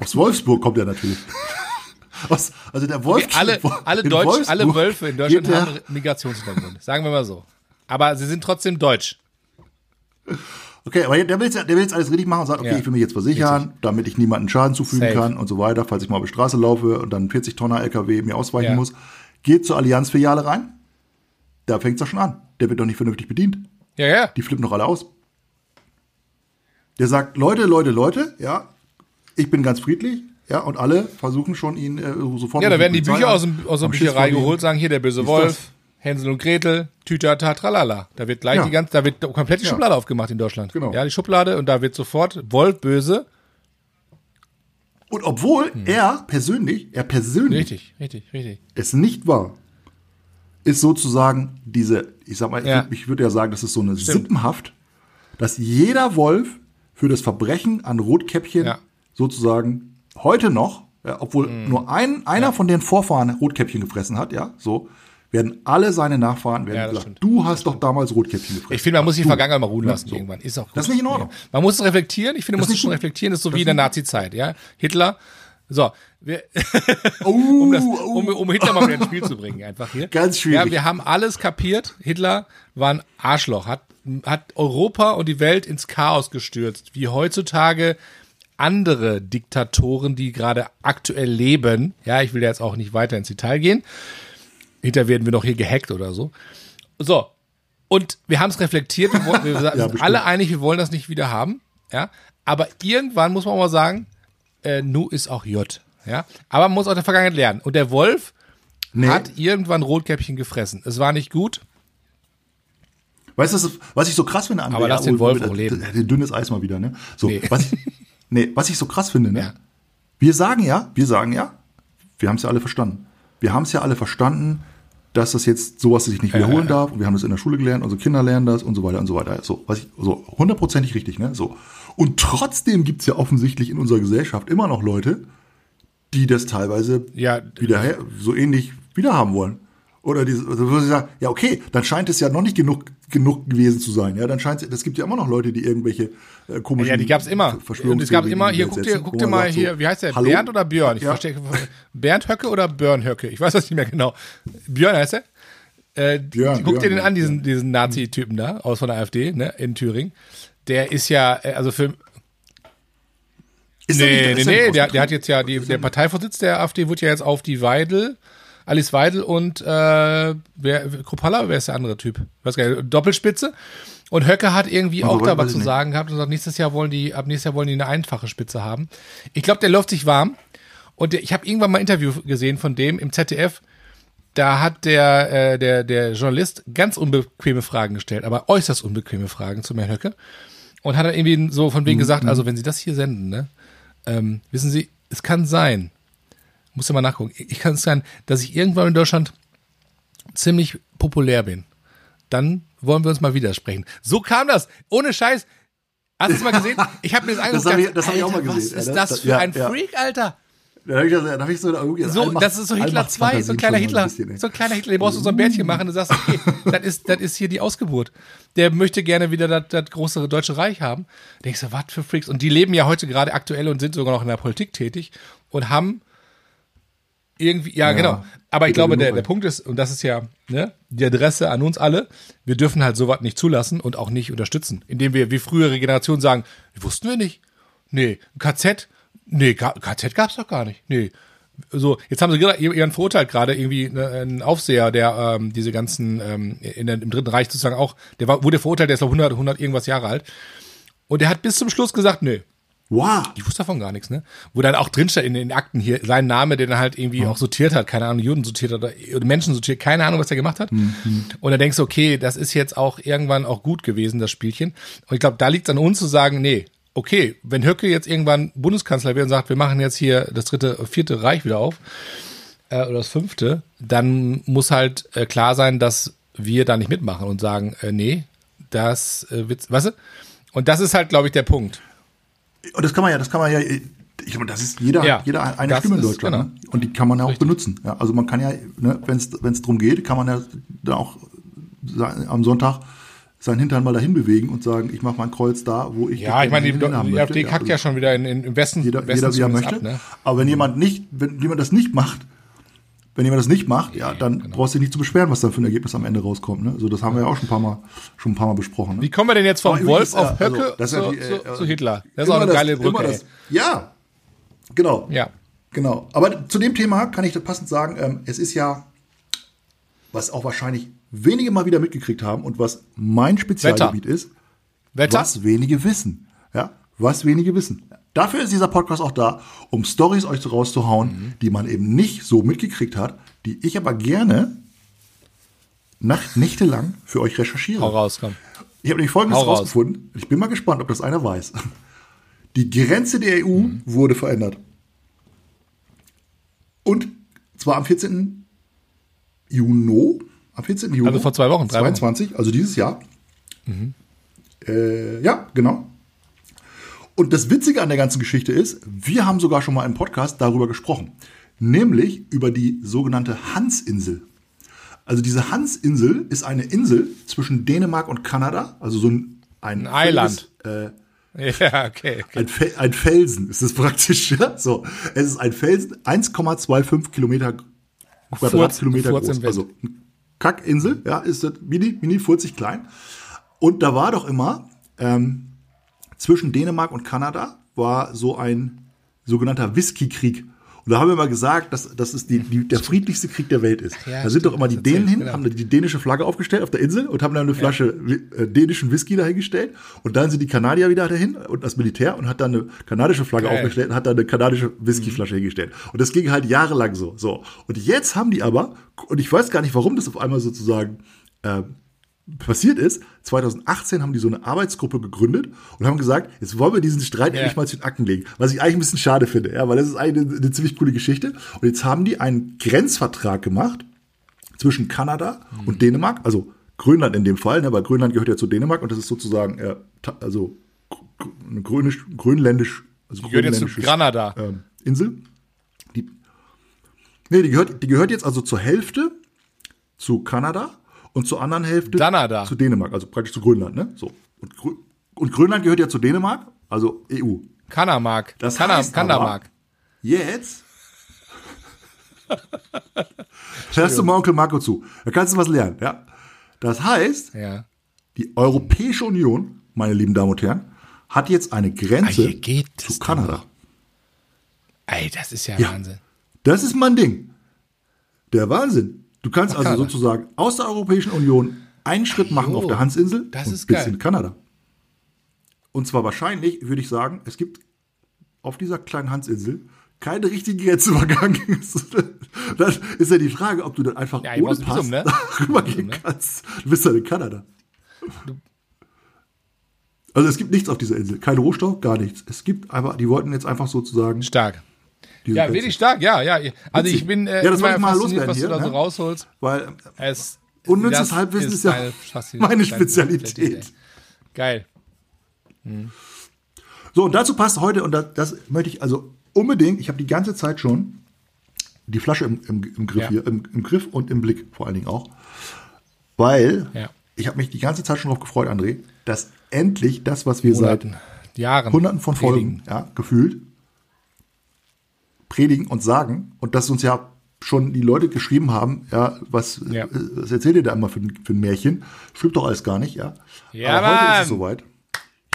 Aus Wolfsburg kommt er natürlich. [laughs] Aus, also der Wolf. alle, alle, in Deutsch, alle Wölfe in Deutschland der- haben Migrationshintergrund. Sagen wir mal so. Aber sie sind trotzdem deutsch. Okay, aber der will jetzt, der will jetzt alles richtig machen und sagt, okay, Ja. ich will mich jetzt versichern, damit ich niemanden Schaden zufügen Safe. kann und so weiter, falls ich mal auf die Straße laufe und dann 40 Tonner LKW mir ausweichen Ja. muss. Geht zur Allianz-Filiale rein. Da fängt's doch schon an. Der wird doch nicht vernünftig bedient. Ja, ja. Die flippen doch alle aus. Der sagt, Leute, Leute, Leute, ja, ich bin ganz friedlich, ja, und alle versuchen schon ihn äh, sofort. Ja, da werden die Bücher an, aus, dem, aus der Bücherei geholt, sagen hier der böse Wolf, Hänsel und Gretel, Tütata, tralala. Da wird gleich Ja. die ganze, da wird komplett die Ja. Schublade aufgemacht in Deutschland. Genau. Ja, die Schublade und da wird sofort Wolf böse. Und obwohl er persönlich, er persönlich Richtig, richtig, richtig. es nicht war, ist sozusagen diese, ich sag mal, ich Ja. würd- ich würde ja sagen, das ist so eine Sippenhaft, dass jeder Wolf für das Verbrechen an Rotkäppchen Ja. sozusagen heute noch, ja, obwohl Mhm. nur ein, einer von den Vorfahren Rotkäppchen gefressen hat, ja, so, werden alle seine Nachfahren werden Ja, das gesagt, du hast doch damals Rotkäppchen gefressen. Ich finde, man muss die. Vergangenheit mal ruhen lassen so. irgendwann. Ist auch gut. Das ist nicht in Ordnung. Man muss es reflektieren. Ich finde, man Das muss es schon reflektieren. Das ist so wie in der Nazi-Zeit. Ja? Hitler So, wir, Oh, [laughs] um, das, um, um Hitler mal wieder ins Spiel zu bringen, einfach hier. Ganz schwierig. Ja, wir haben alles kapiert. Hitler war ein Arschloch, hat, hat Europa und die Welt ins Chaos gestürzt, wie heutzutage andere Diktatoren, die gerade aktuell leben. Ja, ich will jetzt auch nicht weiter ins Detail gehen. Hinter werden wir noch hier gehackt oder so. So. Und wir haben es reflektiert. Wir, wollen, wir [laughs] sind bestimmt. alle einig, wir wollen das nicht wieder haben. Ja. Aber irgendwann muss man auch mal sagen, äh, Nu ist auch J. Ja. Aber man muss aus der Vergangenheit lernen. Und der Wolf Nee. hat irgendwann Rotkäppchen gefressen. Es war nicht gut. Weißt du, was- ich so krass finde an Aber lass den Wolf auch leben. dünnes Eis mal wieder, ne? So, Nee. was ich, nee, was ich so krass finde, ne? Ja. Wir sagen ja, wir sagen ja, wir haben es ja alle verstanden. Wir haben es ja alle verstanden, dass das jetzt sowas sich nicht wiederholen darf. Und wir haben das in der Schule gelernt, unsere Kinder lernen das und so weiter und so weiter. So, was ich, so hundertprozentig richtig, ne? So. Und trotzdem gibt es ja offensichtlich in unserer Gesellschaft immer noch Leute, die das teilweise Ja. wieder her, so ähnlich wiederhaben wollen. Oder diese, also wo sie sagen, ja, okay, dann scheint es ja noch nicht genug, genug gewesen zu sein. Ja, dann scheint es, es gibt ja immer noch Leute, die irgendwelche äh, komischen Ja, die gab's immer. Ver- Und es gab immer, hier, guck dir, guck dir mal so, hier, wie heißt der? Hallo? Bernd oder Björn? Ich Ja. verstehe. Bernd Höcke oder Björn Höcke? Ich weiß das nicht mehr genau. Björn heißt er? Äh, Björn, guck dir Björn, den an, diesen, diesen Nazi-Typen da, aus von der AfD, ne, in Thüringen. Der ist ja, äh, also für, Ist der nicht- nee, nee, der nee, der, hat jetzt ja, die, der Parteivorsitz der AfD wurde ja jetzt auf die Weidel, Alice Weidel und äh, wer, Kruppalla, wer ist der andere Typ? Weiß gar nicht, Doppelspitze. Und Höcke hat irgendwie Also, auch da was zu sagen gehabt und sagt, nächstes Jahr wollen die, ab nächstes Jahr wollen die eine einfache Spitze haben. Ich glaube, der läuft sich warm. Und der, ich habe irgendwann mal ein Interview gesehen von dem im ZDF. Da hat der, äh, der, der Journalist ganz unbequeme Fragen gestellt, aber äußerst unbequeme Fragen zu Herrn Höcke. Und hat dann irgendwie so von Mhm, wegen gesagt, also wenn Sie das hier senden, ne, ähm, wissen Sie, es kann sein, muss ja mal nachgucken, ich kann es sein, dass ich irgendwann in Deutschland ziemlich populär bin. Dann wollen wir uns mal widersprechen. So kam das. Ohne Scheiß. Hast du es mal gesehen? Ich habe mir [laughs] das angeguckt. hab ich- gedacht, das hab ich auch mal gesehen. Was ist das das- für ja, ein ja. Freak, Alter? Da hab ich, da hab ich so, irgendwie So, Allmacht- das ist so Hitler 2, so ein kleiner Hitler. ein bisschen, so ein kleiner Hitler, den brauchst du so ein Bärtchen machen und sagst, okay, [laughs] das ist, das ist hier die Ausgeburt. Der möchte gerne wieder das, das große Deutsche Reich haben. Denkst du, was für Freaks? Und die leben ja heute gerade aktuell und sind sogar noch in der Politik tätig und haben irgendwie, ja, genau. Aber ich glaube, ja der, der. Punkt ist, und das ist ja ne, die Adresse an uns alle, wir dürfen halt sowas nicht zulassen und auch nicht unterstützen. Indem wir wie frühere Generationen sagen, wussten wir nicht. Nee, ein KZ, nee, KZ gab's doch gar nicht. Nee. So, jetzt haben sie gerade ihren verurteilt gerade irgendwie ne, einen Aufseher, der ähm, diese ganzen ähm, in der, im Dritten Reich sozusagen auch, der war, wurde verurteilt, der ist noch 100, 100 irgendwas Jahre alt. Und der hat bis zum Schluss gesagt, nee, Wow. ich wusste davon gar nichts, ne? Wo dann auch drinsteht in den Akten hier sein Name, den er halt irgendwie auch sortiert hat, keine Ahnung, Juden sortiert hat oder Menschen sortiert, keine Ahnung, was er gemacht hat. Und dann denkst du, okay, das ist jetzt auch irgendwann auch gut gewesen, das Spielchen. Und ich glaube, da liegt es an uns zu sagen, nee, okay, wenn Höcke jetzt irgendwann Bundeskanzler wird und sagt, wir machen jetzt hier das dritte, vierte Reich wieder auf, äh, oder das fünfte, dann muss halt äh, klar sein, dass wir da nicht mitmachen und sagen, äh, nee, das äh, wird, weißt du? Und das ist halt, glaube ich, der Punkt. Und das kann man ja, das kann man ja, ich meine, das ist jeder, Ja, jeder eine Stimme in Deutschland. genau. Ne? Und die kann man ja auch benutzen. Ja, also man kann ja, ne, wenn es darum geht, kann man ja da auch am Sonntag seinen Hintern mal dahin bewegen und sagen, ich mache mein Kreuz da, wo ich Ja, ich meine, die, die. AfD kackt also ja schon wieder in, in, im Westen, jeder, Westen jeder wie er möchte. ab, ne? Aber wenn jemand nicht, wenn jemand das nicht macht, wenn jemand das nicht macht, ja, dann genau. brauchst du dich nicht zu beschweren, was dann für ein Ergebnis am Ende rauskommt. Ne? Also das haben wir ja auch schon ein paar Mal, schon ein paar Mal besprochen. Ne? Wie kommen wir denn jetzt vom Aber Wolf auf äh, also, Höcke das ist ja zu, die, äh, zu, äh, zu Hitler? Das ist auch eine geile Brücke. das- ja, genau. Ja. Genau. Aber zu dem Thema kann ich das passend sagen, ähm, es ist ja, was auch wahrscheinlich wenige mal wieder mitgekriegt haben und was mein Spezialgebiet ist, Wetter? was wenige wissen. Ja, was wenige wissen. Dafür ist dieser Podcast auch da, um Stories euch rauszuhauen, Mhm. die man eben nicht so mitgekriegt hat, die ich aber gerne nacht, nächtelang für euch recherchiere. Hau raus, komm. Ich habe nämlich Folgendes Hau raus. rausgefunden. Ich bin mal gespannt, ob das einer weiß. Die Grenze der EU Mhm. wurde verändert. Und zwar am 14. Juni. Am 14. Juni. Also vor zwei Wochen, drei Wochen. 22, also dieses Jahr. Äh, ja, genau. Und das Witzige an der ganzen Geschichte ist, wir haben sogar schon mal im Podcast darüber gesprochen. Nämlich über die sogenannte Hansinsel. Also diese Hansinsel ist eine Insel zwischen Dänemark und Kanada, also so ein, ein Ein Eiland. völliges, Äh, [laughs] Ja, okay. okay. Ein, Fe ein Felsen ist es [laughs] praktisch. Ja? So, es ist ein Felsen, 1,25 Kilometer Quadratkilometer Furz groß. Wind. Also eine Kackinsel, ja, ist das mini, mini furzig klein. Und da war doch immer ähm, zwischen Dänemark und Kanada war so ein sogenannter Whisky-Krieg. Und da haben wir mal gesagt, dass, dass es die, die, der friedlichste Krieg der Welt ist. Ja, da sind doch stimmt, immer die das Dänen hin, genau. haben die dänische Flagge aufgestellt auf der Insel und haben dann eine Flasche äh, dänischen Whisky dahingestellt. Und dann sind die Kanadier wieder dahin und das Militär und hat dann eine kanadische Flagge Geil. aufgestellt und hat dann eine kanadische Whiskyflasche hingestellt. Und das ging halt jahrelang so. so. Und jetzt haben die aber, und ich weiß gar nicht, warum das auf einmal sozusagen äh, passiert ist, 2018 haben die so eine Arbeitsgruppe gegründet und haben gesagt, jetzt wollen wir diesen Streit Ja. endlich mal zu den Akten legen. Was ich eigentlich ein bisschen schade finde, ja, weil das ist eine, eine ziemlich coole Geschichte. Und jetzt haben die einen Grenzvertrag gemacht zwischen Kanada Mhm. und Dänemark, also Grönland in dem Fall, ne, weil Grönland gehört ja zu Dänemark und das ist sozusagen äh, also grönisch, grönländisch, also Gehört jetzt zu Granada. ähm, Insel. Die, nee, die gehört, die gehört jetzt also zur Hälfte zu Kanada und zur anderen Hälfte Kanada. zu Dänemark, also praktisch zu Grönland, ne? So. Und, Grö- und Grönland gehört ja zu Dänemark, also EU. Kanamark. Das Kana, heißt Kandamark. Jetzt hörst du mal Onkel Marco zu. Da kannst du was lernen, ja? Das heißt, Ja. die Europäische Union, meine lieben Damen und Herren, hat jetzt eine Ah, Grenze es zu Kanada. Ey, das ist ja, Ja. Wahnsinn. Das ist mein Ding. Der Wahnsinn. Du kannst also sozusagen aus der Europäischen Union einen Schritt machen Jo, auf der Hansinsel das und ist bis in Kanada. Und zwar wahrscheinlich, würde ich sagen, es gibt auf dieser kleinen Hansinsel keine richtigen Grenzübergang. [laughs] dann ist ja die Frage, ob du dann einfach Ja, ohne Pass Visum, ne? [laughs] rübergehen kannst. Du bist dann in Kanada. Also es gibt nichts auf dieser Insel. Kein Rohstoff, gar nichts. Es gibt aber, die wollten jetzt einfach sozusagen Stark. Ja, wirklich stark, ja, ja. Also Witzig. ich bin äh, Ja, das immer mal loswerden was hier, du da so ne? rausholst. Weil Es, Unnützes Halbwissen ist ja deine Faszin- meine Spezialität. Geil. So, und dazu passt heute, und das, das möchte ich also unbedingt, ich habe die ganze Zeit schon die Flasche im, im, im Griff Ja. hier, im, im Griff und im Blick vor allen Dingen auch. Weil Ja. ich habe mich die ganze Zeit schon darauf gefreut, André, dass endlich das, was wir Monaten, seit Jahren. hunderten von. Folgen ja, gefühlt predigen und sagen und dass uns ja schon die Leute geschrieben haben, ja, was, Ja. äh, was erzählt ihr da immer für, ein- für ein Märchen? Stimmt doch alles gar nicht, ja. Ja, Aber heute ist Mann. es soweit.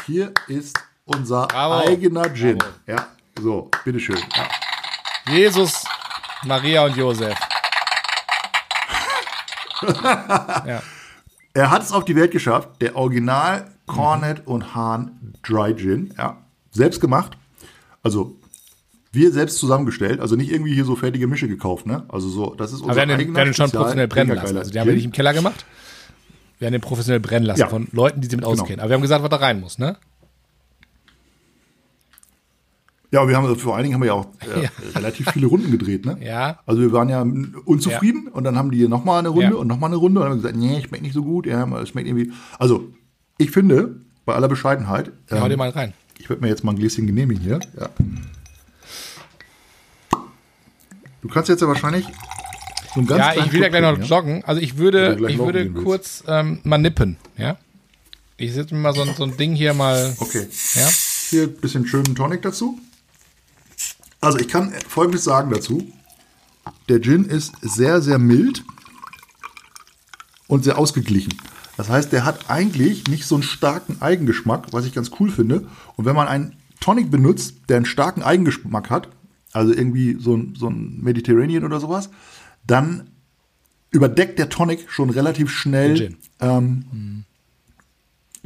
Hier ist unser Bravo. eigener Gin. Bravo. Ja, so, bitteschön. Ja. Jesus, Maria und Josef. ja. Er hat es auf die Welt geschafft, der Original Cornet und Hahn Dry Gin, ja, selbst gemacht. Also wir selbst zusammengestellt, also nicht irgendwie hier so fertige Mische gekauft, ne? Also so, das ist unser Aber wir haben den, wir haben den schon professionell brennen lassen. Also die haben wir nicht im Keller gemacht. Wir haben den professionell brennen lassen Ja. Genau. von Leuten, die sich mit auskennen. Aber wir haben gesagt, was da rein muss, ne? Ja, wir haben vor allen Dingen haben wir ja auch äh, [laughs] Ja. relativ viele Runden gedreht, ne? Ja. Also wir waren ja unzufrieden und dann haben die noch mal eine Runde Ja. und noch mal eine Runde und dann haben gesagt, nee, schmeckt nicht so gut, ja, es schmeckt irgendwie. Also ich finde, bei aller Bescheidenheit, Ja, hau ähm, dir mal rein. ich werde mir jetzt mal ein Gläschen genehmigen hier. Ja. Du kannst jetzt ja wahrscheinlich so ganz Ja, ich will ja gleich noch ja? joggen. Also ich würde, ich würde kurz ähm, mal nippen, ja? Ich setze mir mal so, ein- so ein Ding hier mal. Okay. Ja? Hier ein bisschen schönen Tonic dazu. Also ich kann Folgendes sagen dazu. Der Gin ist sehr, sehr mild und sehr ausgeglichen. Das heißt, der hat eigentlich nicht so einen starken Eigengeschmack, was ich ganz cool finde. Und wenn man einen Tonic benutzt, der einen starken Eigengeschmack hat, also irgendwie so ein, so ein Mediterranean oder sowas, dann überdeckt der Tonic schon relativ schnell Den Gin. Ähm,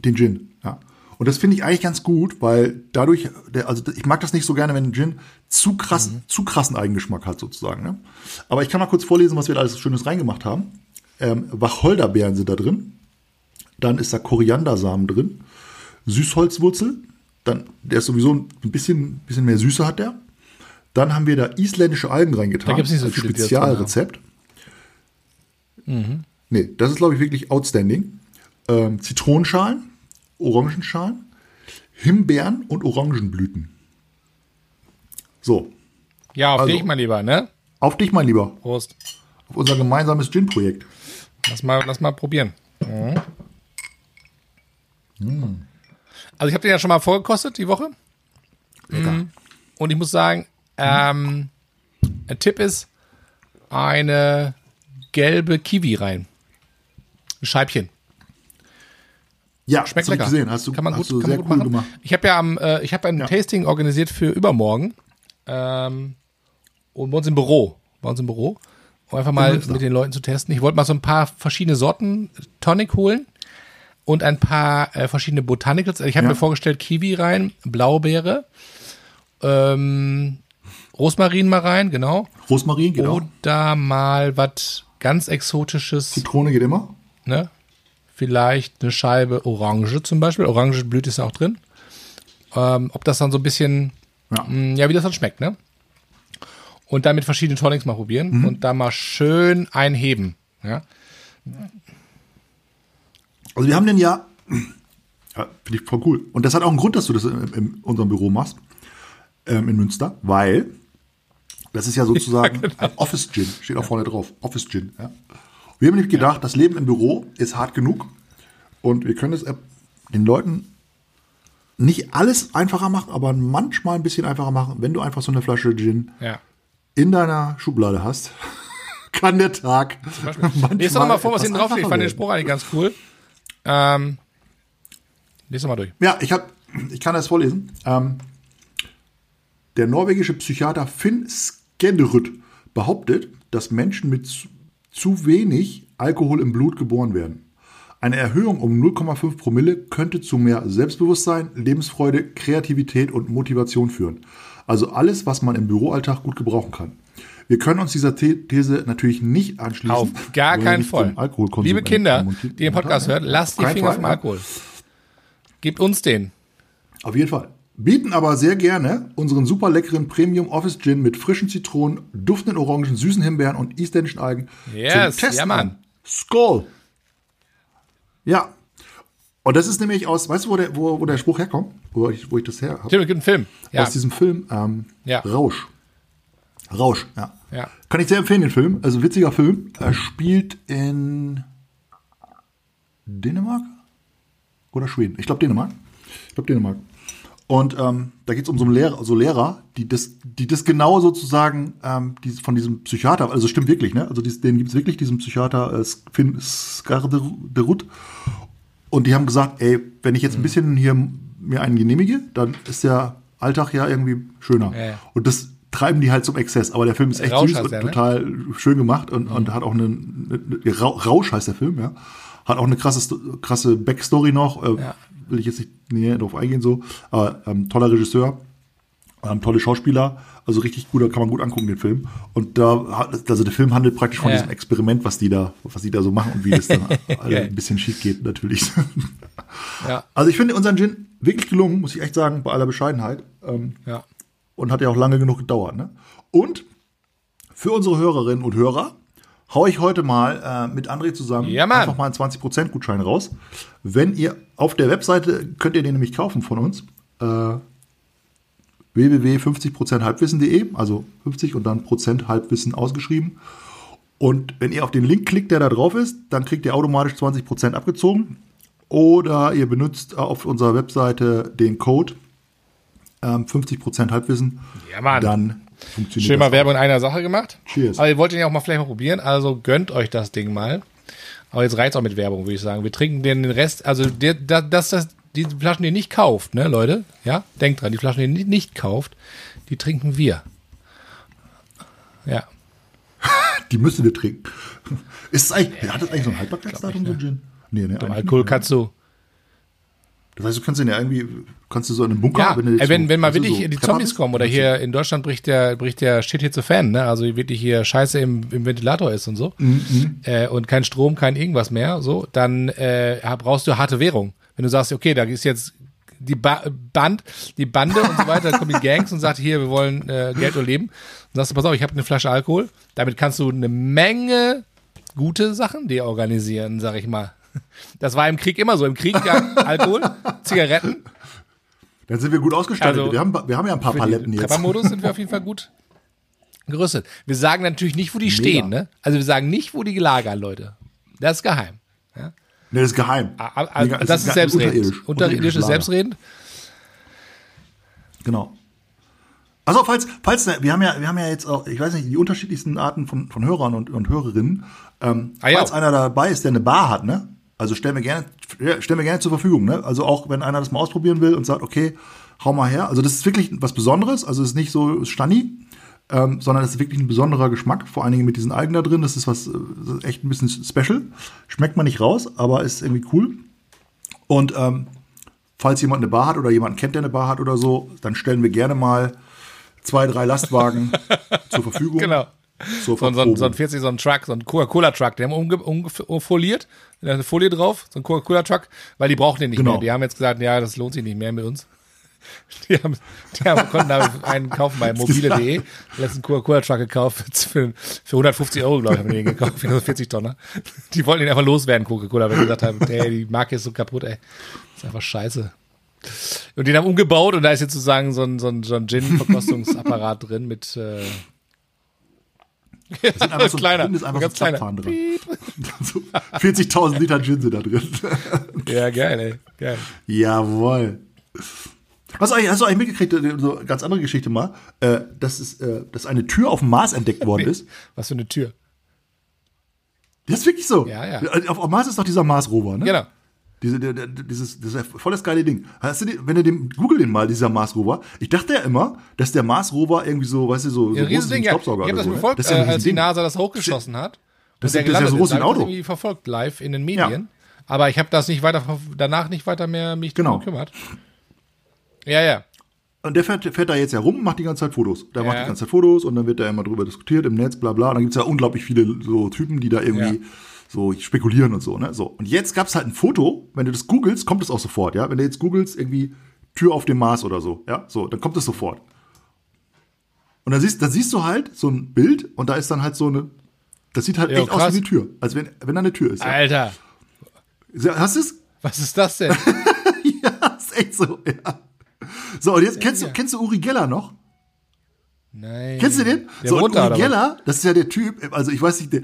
den Gin. Ja. Und das finde ich eigentlich ganz gut, weil dadurch, der, also ich mag das nicht so gerne, wenn ein Gin zu krass, zu krassen Eigengeschmack hat sozusagen. Ne? Aber ich kann mal kurz vorlesen, was wir da alles Schönes reingemacht haben. Ähm, Wacholderbeeren sind da drin. Dann ist da Koriandersamen drin. Süßholzwurzel. Dann, der ist sowieso ein bisschen, bisschen mehr Süße hat der. Dann haben wir da isländische Algen reingetan. Da gibt's nicht so viele. Spezialrezept. Nee, das ist, glaube ich, wirklich outstanding. Ähm, Zitronenschalen, Orangenschalen, Himbeeren und Orangenblüten. So, Ja, auf Also- dich, mein Lieber, ne? auf dich, mein Lieber, Prost. auf unser gemeinsames Gin-Projekt. Lass mal, lass mal probieren. Mhm. Also ich habe den ja schon mal vorgekostet die Woche. Lecker. Mhm. Und ich muss sagen, ähm, ein Tipp ist eine gelbe Kiwi rein. Ein Scheibchen. Ja, Schmeckt lecker. gesehen. Hast du, kann man hast gut, du kann sehr man gut cool machen. gemacht. Ich habe ja am, äh, ich habe ein Ja. Tasting organisiert für übermorgen. Ähm, und bei uns im Büro. Bei uns im Büro. Um einfach mal mit den Leuten zu testen. Ich wollte mal so ein paar verschiedene Sorten Tonic holen und ein paar äh, verschiedene Botanicals. Ich habe Ja. mir vorgestellt, Kiwi rein, Blaubeere, ähm, Rosmarin mal rein, genau. Rosmarin geht auch. Oder mal was ganz Exotisches, Zitrone geht immer. ne? Vielleicht eine Scheibe Orange zum Beispiel. Orangenblüte ist ja auch drin. Ähm, ob das dann so ein bisschen, Ja. mh, ja, wie das dann schmeckt, ne? Und dann mit verschiedenen Tonics mal probieren und da mal schön einheben, ja? Also wir haben den ja, [clears throat] ja finde ich voll cool. Und das hat auch einen Grund, dass du das in, in unserem Büro machst, ähm, in Münster, weil das ist ja sozusagen [laughs] genau. ein Office Gin, steht auch vorne drauf, Office Gin. Ja. Wir haben nämlich gedacht, das Leben im Büro ist hart genug und wir können es äh, den Leuten nicht alles einfacher machen, aber manchmal ein bisschen einfacher machen, wenn du einfach so eine Flasche Gin Ja. in deiner Schublade hast. [laughs] Kann der Tag. Lies doch noch mal vor, was hinten drauf steht. Ich fand den. Spruch eigentlich ganz cool. Ähm, lies doch mal durch. Ja, ich, hab, ich kann das vorlesen. Ähm, der norwegische Psychiater Finn Skenderud behauptet, dass Menschen mit zu, wenig Alkohol im Blut geboren werden. Eine Erhöhung um 0,5 Promille könnte zu mehr Selbstbewusstsein, Lebensfreude, Kreativität und Motivation führen. Also alles, was man im Büroalltag gut gebrauchen kann. Wir können uns dieser The These natürlich nicht anschließen. Auf gar keinen Fall. Liebe Kinder, die den Podcast hören, lasst die Finger Fall, vom. Alkohol. Gebt uns den. Auf jeden Fall. Bieten aber sehr gerne unseren super leckeren Premium Office Gin mit frischen Zitronen, duftenden Orangen, süßen Himbeeren und isländischen Algen Yes, zum Testen ja, Mann. an. Skull. Ja. Und das ist nämlich aus, weißt du, wo der, wo, wo der Spruch herkommt? Wo ich, wo ich das her habe? Gibt einen Film. Ja. Aus diesem Film ähm, Ja. Rausch. Rausch, ja. Ja. Kann ich sehr empfehlen, den Film. Also witziger Film. Er spielt in Dänemark oder Schweden. Ich glaube Dänemark. Ich glaube Dänemark. Und ähm, da geht es um so, einen Lehrer, so Lehrer, die das, die das genau sozusagen ähm, die, von diesem Psychiater, also stimmt wirklich, ne? Also dies, den gibt es wirklich, diesen Psychiater äh, Finn Skarderud. Und die haben gesagt, ey, wenn ich jetzt ein Mhm. bisschen hier mir einen genehmige, dann ist der Alltag ja irgendwie schöner. Ja, ja. Und das treiben die halt zum Exzess. Aber der Film ist echt Rausch süß und der, ne? total schön gemacht und, und hat auch eine, eine Ra- Rausch heißt der Film, ja. Hat auch eine krasse, krasse Backstory noch. Äh, Ja. Will ich jetzt nicht näher drauf eingehen, so. Aber ähm, toller Regisseur, ähm, tolle Schauspieler, also richtig gut, da kann man gut angucken, den Film. Und da hat, also der Film handelt praktisch von Ja. diesem Experiment, was die da, was die da so machen und wie das dann [laughs] ein bisschen schief geht, natürlich. [laughs] Ja. Also ich finde unseren Gin wirklich gelungen, muss ich echt sagen, bei aller Bescheidenheit. Ähm, Ja. und hat ja auch lange genug gedauert. Ne? Und für unsere Hörerinnen und Hörer hau ich heute mal äh, mit André zusammen Ja, einfach mal einen 20% Gutschein raus. Wenn ihr auf der Webseite könnt ihr den nämlich kaufen von uns. Äh, www.50%halbwissen.de, also 50 und dann Prozent Halbwissen ausgeschrieben. Und wenn ihr auf den Link klickt, der da drauf ist, dann kriegt ihr automatisch 20% abgezogen. Oder ihr benutzt auf unserer Webseite den Code ähm, 50% Halbwissen. Ja, Mann. Dann funktioniert Schön mal das. Werbung in einer Sache gemacht. Cheers. Aber ihr wollt den ja auch mal vielleicht mal probieren, also gönnt euch das Ding mal. Aber jetzt reizt auch mit Werbung, würde ich sagen. Wir trinken den Rest, also der, da- das, das, die Flaschen, die ihr nicht kauft, ne, Leute? Ja, denkt dran, die Flaschen, die ihr nicht, nicht kauft, die trinken wir. Ja. [laughs] Die müsst ihr trinken. Ist es eigentlich, hat das eigentlich so ein Haltbarkeitsdatum, so ein Gin? Nee, nee, Alkohol nicht. kannst du. Das heißt, du kannst den ja irgendwie, kannst du so in einem Bunker, Ja, du wenn, jetzt wenn, so- wenn mal weißt du, wirklich so die Zombies bist, kommen oder du- hier in Deutschland bricht der, bricht der Shit hier zu Fan, ne? Also wirklich hier Scheiße im, im Ventilator ist und so. Mhm, Äh, und kein Strom, kein irgendwas mehr, so, dann äh, brauchst du harte Währung. Wenn du sagst, okay, da ist jetzt die ba Band, die Bande und so weiter, dann kommen die Gangs und sagt, hier, wir wollen äh, Geld oder Leben. Dann sagst du, pass auf, ich habe eine Flasche Alkohol. Damit kannst du eine Menge gute Sachen dir organisieren, sag ich mal. [laughs] Das war im Krieg immer so. Im Krieg ja Alkohol, Zigaretten. Dann sind wir gut ausgestattet. Also, wir, haben, wir haben ja ein paar Paletten jetzt. Prepper-Modus sind wir auf jeden Fall gut gerüstet. Wir sagen natürlich nicht, wo die stehen, ne? Also wir sagen nicht, wo die gelagern, Leute. Das ist geheim. Ja? Nee, das ist geheim. Ah, Nee, das, es ist selbstredend. unterirdisch. Unterirdisches Lager. Selbstredend? Genau. Also falls, falls wir haben ja, wir haben ja jetzt auch, ich weiß nicht, die unterschiedlichsten Arten von, von Hörern und, und Hörerinnen. Ähm, Ah, falls einer dabei ist, der eine Bar hat, ne? Also stellen wir gerne, stellen wir gerne zur Verfügung, ne? Also auch wenn einer das mal ausprobieren will und sagt, okay, hau mal her. Also das ist wirklich was Besonderes. Also es ist nicht so Stani, ähm, sondern es ist wirklich ein besonderer Geschmack. Vor allen Dingen mit diesen Algen da drin. Das ist was, äh, das ist echt ein bisschen special. Schmeckt man nicht raus, aber ist irgendwie cool. Und ähm, falls jemand eine Bar hat oder jemanden kennt, der eine Bar hat oder so, dann stellen wir gerne mal zwei, drei Lastwagen [laughs] zur Verfügung. Genau. So, ein- so, ein- Verprobung. so ein 40, so ein Truck, so ein Coca-Cola-Truck, die haben umge umfoliert, eine Folie drauf, so ein Coca-Cola-Truck, weil die brauchen den nicht Genau. mehr. Die haben jetzt gesagt, ja, das lohnt sich nicht mehr mit uns. [laughs] Die haben, die haben, konnten da einen kaufen bei [laughs] mobile.de, letzten Coca-Cola-Truck gekauft für, für 150 Euro, glaube ich, haben wir den gekauft, für nur 40 Tonner. Die wollten ihn einfach loswerden, Coca-Cola, weil die gesagt haben, ey, die Marke ist so kaputt, ey. Das ist einfach scheiße. Und den haben umgebaut und da ist jetzt sozusagen so ein, so ein, so ein Gin-Verkostungsapparat [laughs] drin mit, äh, Das [laughs] sind einfach so, kleiner, drin ist einfach so kleiner. Zapfhahn drin. [laughs] so 40.000 Liter Gin sind da drin. [laughs] Ja, geil, ey. Geil. Jawohl. Hast du eigentlich, hast du eigentlich mitgekriegt, äh, so eine ganz andere Geschichte mal, äh, dass, es, äh, dass eine Tür auf dem Mars entdeckt worden ist? Was für eine Tür. Das ist wirklich so. Ja, ja. Auf, auf dem Mars ist doch dieser Mars-Rover, ne? Genau. Diese, der, der, dieses, das ist ja voll das geile Ding. Hast du den, wenn du den, google den mal, dieser Mars Rover. Ich dachte ja immer, dass der Mars Rover irgendwie so, weißt du, so, so Ja, groß ist wie ein Riesending, ja. Ich oder das so, ne? verfolgt, Das ja äh, als die. NASA das hochgeschossen hat. Das ist- das ist ja so groß wie ein Hab ich Auto. irgendwie verfolgt live in den Medien. Aber ich habe das nicht weiter, danach nicht weiter mehr mich Genau. gekümmert. Ja, ja. Und der fährt, fährt da jetzt herum und macht die ganze Zeit Fotos. Der macht Ja. die ganze Zeit Fotos und dann wird da immer drüber diskutiert im Netz, bla bla. Und dann gibt's ja unglaublich viele so Typen, die da irgendwie Ja. So spekulieren und so, ne? So. Und jetzt gab's halt ein Foto, wenn du das googelst, kommt es auch sofort, ja? Wenn du jetzt googelst, irgendwie Tür auf dem Mars oder so, ja? So, dann kommt es sofort. Und dann siehst, dann siehst du halt so ein Bild und da ist dann halt so eine, das sieht halt Ja, echt aus krass. wie eine Tür. Als wenn, wenn da eine Tür ist. Ja? Alter, Hast du es? was ist das denn? [laughs] ja, ist echt so, ja. So, und jetzt kennst ja. du, kennst du Uri Geller noch? Nein. Kennst du den? Der so, da, Uri? Geller, das ist ja der Typ, also ich weiß nicht, der,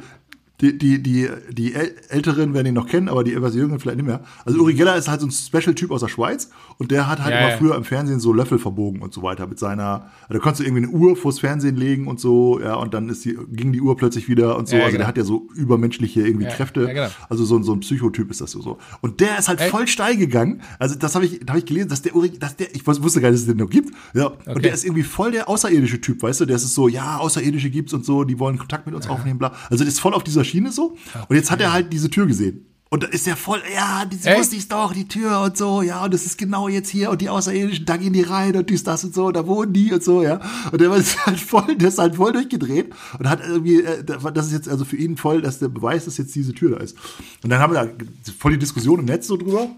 die, die, die, die äl- Älteren werden ihn noch kennen, aber die etwas Jüngeren vielleicht nicht mehr. Also Uri Geller ist halt so ein Special-Typ aus der Schweiz und der hat halt Ja, immer ja. früher im Fernsehen so Löffel verbogen und so weiter mit seiner, also da konntest du irgendwie eine Uhr vors Fernsehen legen und so, ja, und dann ist die, ging die Uhr plötzlich wieder und so. Ja, also genau. der hat ja so übermenschliche irgendwie Ja, Kräfte. ja, genau. Also so, ein- so ein Psychotyp ist das so. Und der ist halt Echt? voll steil gegangen. Also das habe ich, da habe ich gelesen, dass der Uri, dass der, ich wusste gar nicht, dass es den noch gibt. Ja. Und der ist irgendwie voll der außerirdische Typ, weißt du? Der ist so, ja, Außerirdische gibt's und so, die wollen Kontakt mit uns aufnehmen, bla. Also der ist voll auf dieser Schiene so. Und jetzt hat er halt diese Tür gesehen. Und da ist er voll, ja, die Echt? wusste ich doch, die Tür und so, ja, und das ist genau jetzt hier und die Außerirdischen, da gehen die rein und dies, das und so, da wohnen die und so, ja. Und der [laughs] ist halt voll, der ist halt voll durchgedreht und hat irgendwie, äh, das ist jetzt also für ihn voll, dass der Beweis, dass jetzt diese Tür da ist. Und dann haben wir da voll die Diskussion im Netz so drüber,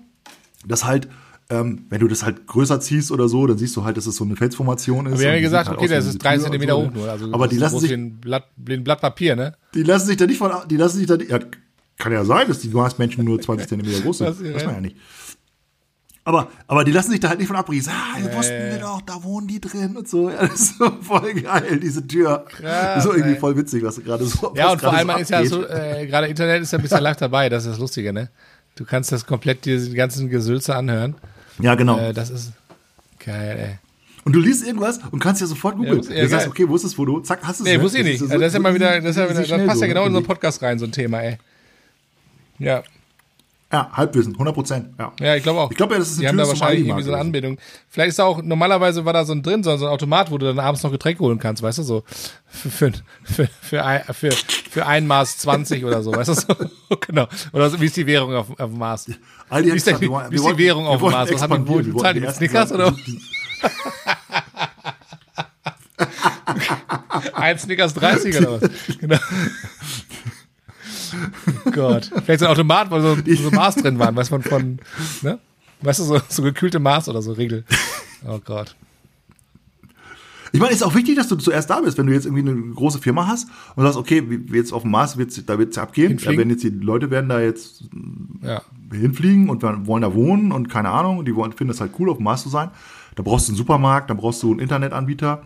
dass halt, ähm, wenn du das halt größer ziehst oder so, dann siehst du halt, dass es so eine Felsformation ist. Aber wir haben ja gesagt, halt okay, das ist drei Zentimeter so, hoch nur. Also aber das die lassen sich, ein Blatt, ein Blatt Papier, ne? die lassen sich da nicht von, die lassen sich da, ja, kann ja sein, dass die Marsmenschen nur 20 [laughs] Zentimeter groß sind. Das Weiß man ja nicht. Aber, aber die lassen sich da halt nicht von abbringen. Ah, wir wussten wir doch, da wohnen die drin und so. Ja, das ist so voll geil, diese Tür. Krass, das ist so irgendwie ey. voll witzig, was gerade so Ja, und vor allem so ist ja so, äh, gerade Internet ist ja ein bisschen [laughs] live dabei, das ist das Lustige, ne? Du kannst das komplett, diese ganzen Gesülze anhören. Ja, genau. Äh, das ist geil, ey. und du liest irgendwas und kannst ja sofort googeln. ja, du sagst, okay, wo ist das Foto? Zack, hast du es. Nee, ne? wusste ich nicht. so- das ist ja mal wieder, das, ist ja so wieder, das schnell passt ja so, genau in unseren Podcast rein, so ein Thema, ey. Ja, Ja, Halbwissen, 100 Prozent. Ja. ja, ich glaube auch. Ich glaube ja, das ist Die eine haben da wahrscheinlich irgendwie so eine. Anbindung. Vielleicht ist auch, normalerweise war da so ein drin, so ein Automat, wo du dann abends noch Getränke holen kannst, weißt du, so. Für, für, für, für, ein, für, für ein Maß 20 oder so, weißt du, so. [laughs] [laughs] Genau. Oder wie ist die Währung auf, auf dem Mars? Aldi Wie hat ist, gesagt, wie, wie ist die Währung auf dem Mars? Was haben die wohl bezahlt? wollten Die die Snickers oder? [laughs] Ein Snickers 30 oder was? Genau. [laughs] Gott. Vielleicht so ein Automat, wo so, so [laughs] Maß drin waren, weißt du, von, ne? Weißt du, so, so gekühlte Maß oder so, Regel. Oh Gott. Ich meine, ist auch wichtig, dass du zuerst da bist, wenn du jetzt irgendwie eine große Firma hast und sagst, okay, jetzt auf dem Mars wird's, da wird's abgehen. Ja, Hinfliegen. wenn jetzt die Leute werden da jetzt Ja. hinfliegen und wollen da wohnen und keine Ahnung, die wollen, finden das halt cool, auf dem Mars zu sein. Da brauchst du einen Supermarkt, dann brauchst du einen Internetanbieter,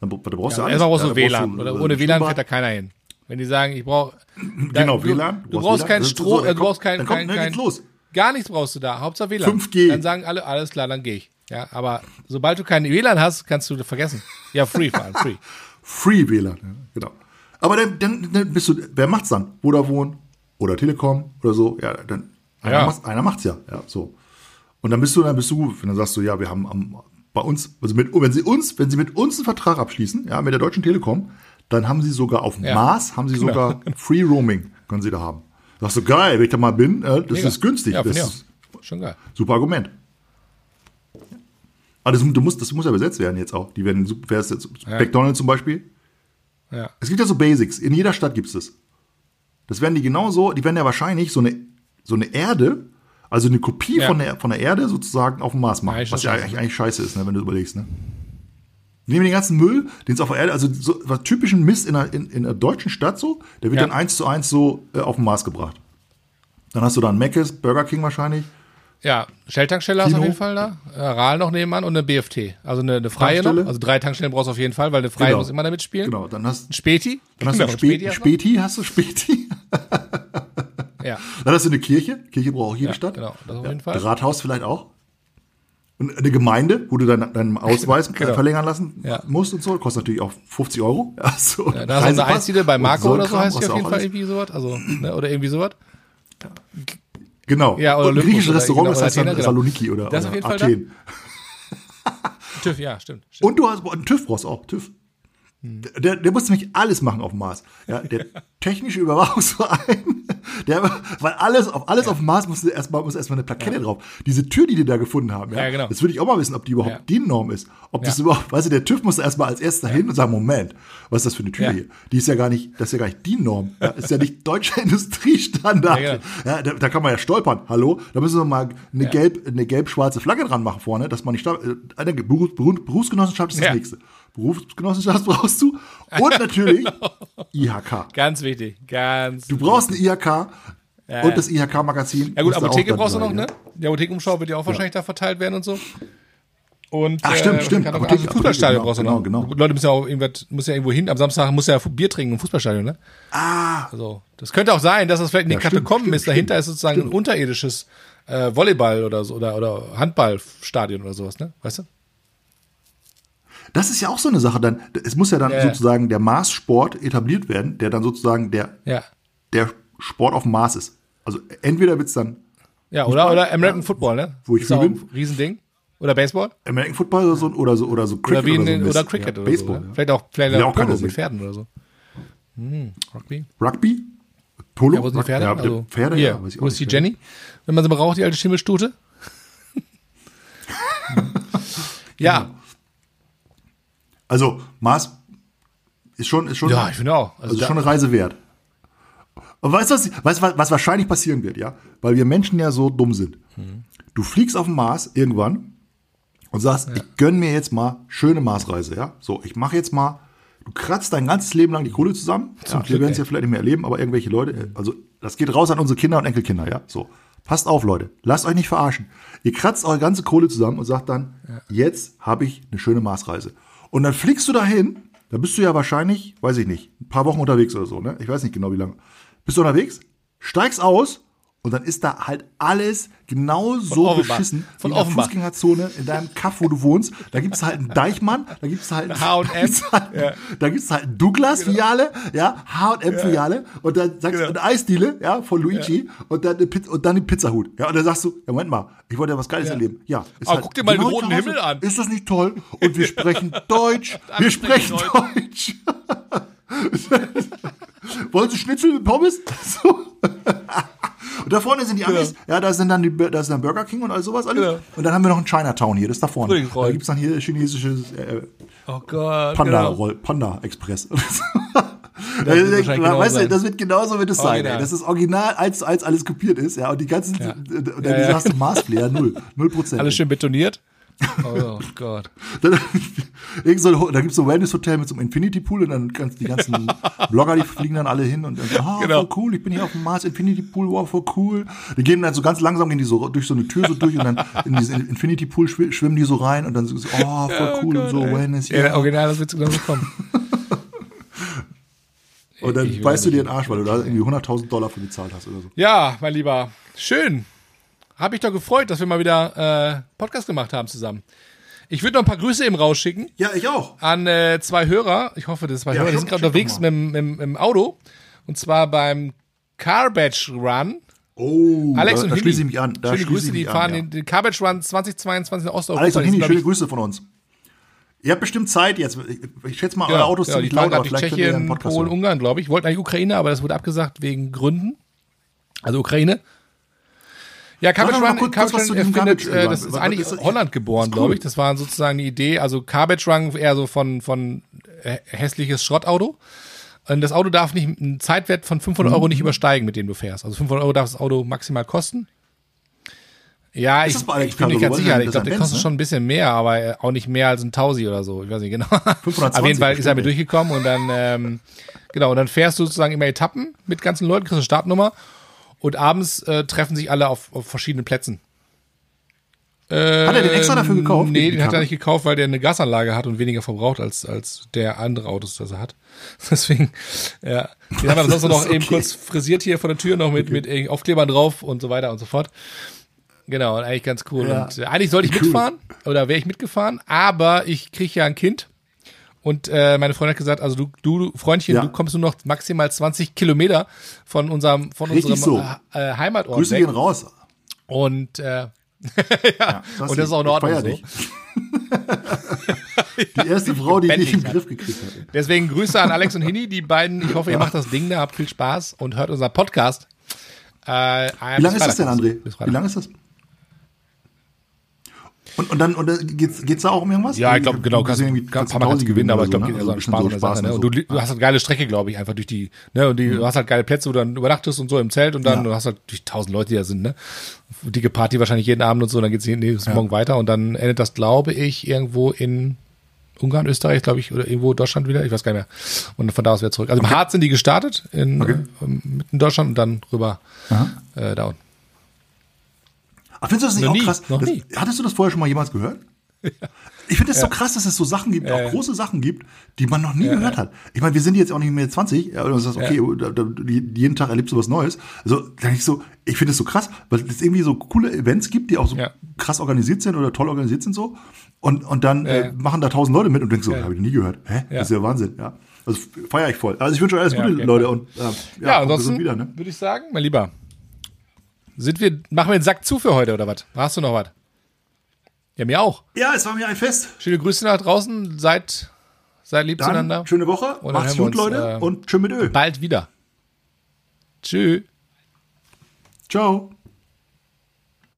dann da brauchst du alles. Erstmal brauchst Ja, du da WLAN. du, Oder ohne WLAN fährt da keiner hin. Wenn die sagen, ich brauche Genau, du, WLAN. Du brauchst ist Strom, du brauchst kein, kein, kein los. Gar nichts brauchst du da, Hauptsache WLAN. 5G. Dann sagen alle, alles klar, dann gehe ich. Ja, aber sobald du kein WLAN hast, kannst du vergessen. Ja, free allem, free. [laughs] Free WLAN, ja, genau. Aber dann, dann, dann bist du, wer macht's dann? Vodafone oder Telekom oder so? Ja, dann einer, Ja. Macht's, einer macht's ja, ja, so. Und dann bist du, dann bist du, und dann sagst du, ja, wir haben am, bei uns, also mit, wenn sie uns, wenn sie mit uns einen Vertrag abschließen, ja, mit der Deutschen Telekom, dann haben sie sogar auf dem Ja. Mars, haben sie Genau. sogar [laughs] Free Roaming, können sie da haben. Sagst du, geil, wenn ich da mal bin, äh, das Mega. ist günstig, Ja, das ist. Schon geil. super Argument. Aber das, du musst, das muss ja besetzt werden jetzt auch. Die werden, super- wer ist jetzt, McDonald's zum Beispiel, Ja. es gibt ja so Basics. In jeder Stadt gibt es das. Das werden die genauso, die werden ja wahrscheinlich so eine, so eine Erde, also eine Kopie Ja. von, der, von der Erde sozusagen auf dem Mars machen. Ja, ist was ja eigentlich, eigentlich scheiße ist, ne, wenn du überlegst. Ne? Nehmen den ganzen Müll, den es auf der Erde, also so was typischen Mist in einer, in, in einer deutschen Stadt so, der wird Ja. dann eins zu eins so äh, auf den Mars gebracht. Dann hast du da einen Mc's, Burger King wahrscheinlich. Ja, Shell-Tankstelle hast du auf jeden Fall da. Äh, Rahl noch nebenan und eine BFT. Also eine, eine freie noch. Also drei Tankstellen brauchst du auf jeden Fall, weil eine freie Genau. muss immer damit spielen. Genau, dann hast, Ein Späti. dann hast Genau, du ein Späti, du. Späti, hast du Späti. Ja, [laughs] Dann hast du eine Kirche. Kirche braucht auch jede Ja, Stadt. genau, das auf jeden Fall. Rathaus vielleicht auch. Eine Gemeinde, wo du deinen, deinen [laughs] Ausweis Genau. verlängern lassen Ja. musst und so. Kostet natürlich auch 50 Euro. [laughs] Ja, so. ja da hast du eine Einzige bei Marco ein oder so heißt die auf jeden Fall alles. irgendwie sowas. Also, ne, oder irgendwie sowas. Genau. Ja, oder und ein griechisches Restaurant genau, ist heißt dann Athena, genau. Saloniki oder, Das oder auf jeden Fall Athen. [laughs] TÜV, ja, stimmt. stimmt. Und du hast einen TÜV brauchst auch. TÜV. Der, der muss nämlich alles machen auf dem Mars. Ja, der [laughs] technische Überwachungsverein, der, weil alles auf alles auf dem Mars muss erstmal muss erstmal eine Plakette drauf. Diese Tür, die die da gefunden haben, ja, Ja, genau. das würde ich auch mal wissen, ob die überhaupt Ja. DIN-Norm ist. Ob das Ja. überhaupt, weißt du, der TÜV muss erstmal als erster hin und sagen, Moment, was ist das für eine Tür Ja. hier? Die ist ja gar nicht, das ist ja gar nicht DIN-Norm. Ja, ist ja nicht deutscher [laughs] Industriestandard. Ja, Ja, genau. da, da kann man ja stolpern. Hallo, da müssen wir mal eine Ja. gelb, eine gelb-schwarze Flagge dran machen vorne, dass man nicht. Äh, Eine Beruf, Beruf, Berufsgenossenschaft ist das Ja. nächste. Berufsgenossenschaft brauchst du. Und natürlich [laughs] Genau. IHK. Ganz wichtig, ganz. Du brauchst ein IHK Ja, und ja. das IHK-Magazin. Ja gut, Apotheke brauchst du noch, ne? Die Apothekenumschau wird ja auch wahrscheinlich da verteilt werden und so. Und Ach, stimmt, äh, stimmt. Apotheke, also Fußballstadion Apotheke, brauchst du genau, noch. genau. Leute müssen ja auch muss ja irgendwo hin. Am Samstag muss ja Bier trinken im Fußballstadion, ne? Ah, Also, das könnte auch sein, dass das vielleicht in den Ja, stimmt, Katakomben stimmt, ist. Dahinter stimmt, ist sozusagen ein unterirdisches äh, Volleyball oder so oder, oder Handballstadion oder sowas, ne? Weißt du? Das ist ja auch so eine Sache dann. Es muss ja dann Ja, ja. sozusagen der Maßsport etabliert werden, der dann sozusagen der, Ja. der Sport auf dem Mars ist. Also entweder wird's dann Ja, oder, oder American Football, ne? Wo ich ist auch ein bin. Riesending. Oder Baseball? American Football oder so, oder so, oder so Cricket Oder oder, so oder Cricket ja, oder Baseball. so. Ne? ja. Vielleicht auch, vielleicht auch auch Polo mit Pferden oder so. Hm, Rugby. Rugby? Polo? Ja, wo sind die Pferde? Ja, also, Pferde, hier, ja, weiß ich wo ist die. Jenny? Wenn man sie braucht, die alte Schimmelstute? [laughs] [laughs] ja, Also, Mars ist schon, ist schon, ja, ich finde auch. also da- schon eine Reise wert. Und weißt du, was, weißt, was, was wahrscheinlich passieren wird, ja? Weil wir Menschen ja so dumm sind. Mhm. Du fliegst auf den Mars irgendwann und sagst, ich gönn mir jetzt mal schöne Marsreise, ja? So, ich mache jetzt mal, du kratzt dein ganzes Leben lang die Kohle zusammen. Ja, wir werden es ja vielleicht nicht mehr erleben, aber irgendwelche Leute, also das geht raus an unsere Kinder und Enkelkinder, ja? So. Passt auf, Leute. Lasst euch nicht verarschen. Ihr kratzt eure ganze Kohle zusammen und sagt dann, jetzt habe ich eine schöne Marsreise. Und dann fliegst du dahin, da bist du ja wahrscheinlich, weiß ich nicht, ein paar Wochen unterwegs oder so, ne? Ich weiß nicht genau wie lange. Bist du unterwegs, steigst aus und dann ist da halt alles genau so beschissen Von wie in der. Fußgängerzone in deinem Kaff, wo du wohnst. Da gibt es halt einen Deichmann, da gibt es halt H&M. da halt, da gibt's halt einen Douglas-Filiale, ja, H&M-Filiale und dann sagst du Genau. eine Eisdiele, ja, von Luigi und dann und dann den Pizzahut. Ja, und dann sagst du, ja, Moment mal, ich wollte ja was Geiles erleben. Ja. ist Aber guck dir mal den roten zu Hause. Himmel an. Ist das nicht toll? Und wir [laughs] sprechen Deutsch. Wir sprechen sprechen Deutsch. [laughs] Wollen Sie Schnitzel mit Pommes? [laughs] So. Und da vorne sind die Amis, ja, da sind dann die, da ist dann Burger King und all sowas alles. Und dann haben wir noch ein Chinatown hier, das ist da vorne. Da gibt's dann hier chinesisches äh, Oh Gott. Panda, genau. Roll, Panda Express. [laughs] wird Das, wahrscheinlich genau weißt du, das wird genauso wird es sein, Original. ey. dass das Original eins zu eins alles kopiert ist, ja, und die ganzen, Ja. und dann Ja, ja. hast du Marsflair, null, null Prozent. Alles schön betoniert. [laughs] Oh Gott. Dann, [laughs] so, da gibt es so ein Wellness-Hotel mit so einem Infinity-Pool und dann ganz, die ganzen [laughs] Blogger, die fliegen dann alle hin und dann, ah, Genau. voll cool, ich bin hier auf dem Mars Infinity-Pool, wow, voll cool. Die gehen dann so ganz langsam, gehen die so durch so eine Tür so durch und dann in diesen Infinity-Pool schw- schwimmen die so rein und dann so, oh, voll cool und so, Wellness, Ja, ja. original, das wird genau so kommen. Und dann beißt du dir den Arsch, weil du da irgendwie 100.000 Dollar für bezahlt hast oder so. Ja, mein Lieber. Schön. Hab ich doch gefreut, dass wir mal wieder äh, Podcast gemacht haben zusammen. Ich würde noch ein paar Grüße eben rausschicken Ja, ich auch. an äh, zwei Hörer. Ich hoffe, das ist zwei Ja, Hörer. Die sind gerade unterwegs mit, dem- mit, mit dem Auto. Und zwar beim Carbage Run. Oh, Alex da, und da Hini. schließe ich mich an. Da schöne Grüße, die fahren an, ja. den, den Carbage Run 2022 in Osteuropa. Alex und Hini, schöne ich, Grüße von uns. Ihr habt bestimmt Zeit jetzt. Ich, schätze mal, eure Genau, Autos nicht fahren laut, aber vielleicht könnt ihr Tschechien, Polen, hören. Ungarn, glaube ich. Wollten eigentlich Ukraine, aber das wurde abgesagt wegen Gründen. Also Ukraine. Ja, Cabbage Run, kurz Cabbage was Run erfindet, Cabbage äh, das ist Was eigentlich ist Holland geboren, cool. glaube ich. Das war sozusagen die Idee. Also Cabbage Run eher so von, von hässliches Schrottauto. Und das Auto darf nicht einen Zeitwert von 500 Mhm. Euro nicht übersteigen, mit dem du fährst. Also 500 Euro darf das Auto maximal kosten. Ja, ich, ich bin nicht Cabrio? ganz sicher. Ich glaube, der kostet ne? schon ein bisschen mehr, aber äh, auch nicht mehr als ein Tausi oder so. Ich weiß nicht genau. 520 [laughs] Auf jeden Fall ist er mir durchgekommen und dann, ähm, genau, und dann fährst du sozusagen immer Etappen mit ganzen Leuten, kriegst eine Startnummer und abends äh, treffen sich alle auf, auf verschiedenen Plätzen. Hat er den extra dafür gekauft? Nee, den hat er nicht gekauft, weil der eine Gasanlage hat und weniger verbraucht als, als der andere Autos, das er hat. [laughs] Deswegen, ja. Den haben wir [laughs] sonst noch ist eben okay. kurz frisiert hier vor der Tür noch mit, mit irgendwie Aufklebern drauf und so weiter und so fort. Genau, und eigentlich ganz cool. Ja. Und äh, eigentlich sollte ich Cool. mitfahren oder wäre ich mitgefahren, aber ich kriege ja ein Kind. Und äh, meine Freundin hat gesagt, also du, du Freundchen, Ja. du kommst nur noch maximal 20 Kilometer von unserem, von Richtig unserem so. äh, äh, Heimatort Grüße weg. gehen raus. Und äh, [laughs] Ja, und das ist auch in Ordnung so. [laughs] Die erste Frau, die dich im Griff gekriegt hat. Deswegen Grüße an Alex und Hini, die beiden. Ich hoffe, ihr macht das Ding da, habt viel Spaß und hört unseren Podcast. Äh, Wie lange ist das denn, André? Wie lange ist das? Und, und dann und dann geht's, geht's da auch um irgendwas? Ja, ich glaube, genau, kannst, kannst, ein paar Mal kannst du gewinnen, aber ich glaube, geht eher so also an Spaß so und Sache. Ne? und Und so. du, du hast halt geile Strecke, glaube ich, einfach durch die, ne? Und die, du hast halt geile Plätze, wo du dann übernachtest und so im Zelt und dann Ja. du hast halt durch tausend Leute, die da sind, ne? Dicke Party wahrscheinlich jeden Abend und so, dann geht's jeden nächsten Morgen weiter und dann endet das, glaube ich, irgendwo in Ungarn, Österreich, glaube ich, oder irgendwo Deutschland wieder, ich weiß gar nicht mehr. Und von da aus wieder zurück. Also im Harz sind die gestartet, in, Okay. äh, mitten in Deutschland und dann rüber äh, da unten. Ach, findest du das nicht Noch auch nie, krass? noch das, nie. Hattest du das vorher schon mal jemals gehört? [laughs] Ich finde es so krass, dass es so Sachen gibt, Ja, auch ja. große Sachen gibt, die man noch nie gehört hat. Ich meine, wir sind jetzt auch nicht mehr 20, ja, und du sagst, okay, jeden Tag erlebst du was Neues. Also, ich so, ich finde es so krass, weil es irgendwie so coole Events gibt, die auch so Ja. krass organisiert sind oder toll organisiert sind so. Und, und dann Ja. äh, machen da tausend Leute mit und denkst so, habe ich nie gehört. Hä? Ja. Das ist ja Wahnsinn, ja. Also feiere ich voll. Also ich wünsche euch alles Ja, Gute, okay. Leute. Und äh, ja, Ja, ansonsten wieder, ne? würde ich sagen, mein Lieber, sind wir, machen wir den Sack zu für heute oder was? Hast du noch was? Ja, mir auch. Ja, es war mir ein Fest. Schöne Grüße nach draußen. Seid, seid lieb Dann zueinander. schöne Woche. Und Macht's gut, uns, Leute. äh, und tschüss mit Ö. Bald wieder. Tschüss. Ciao.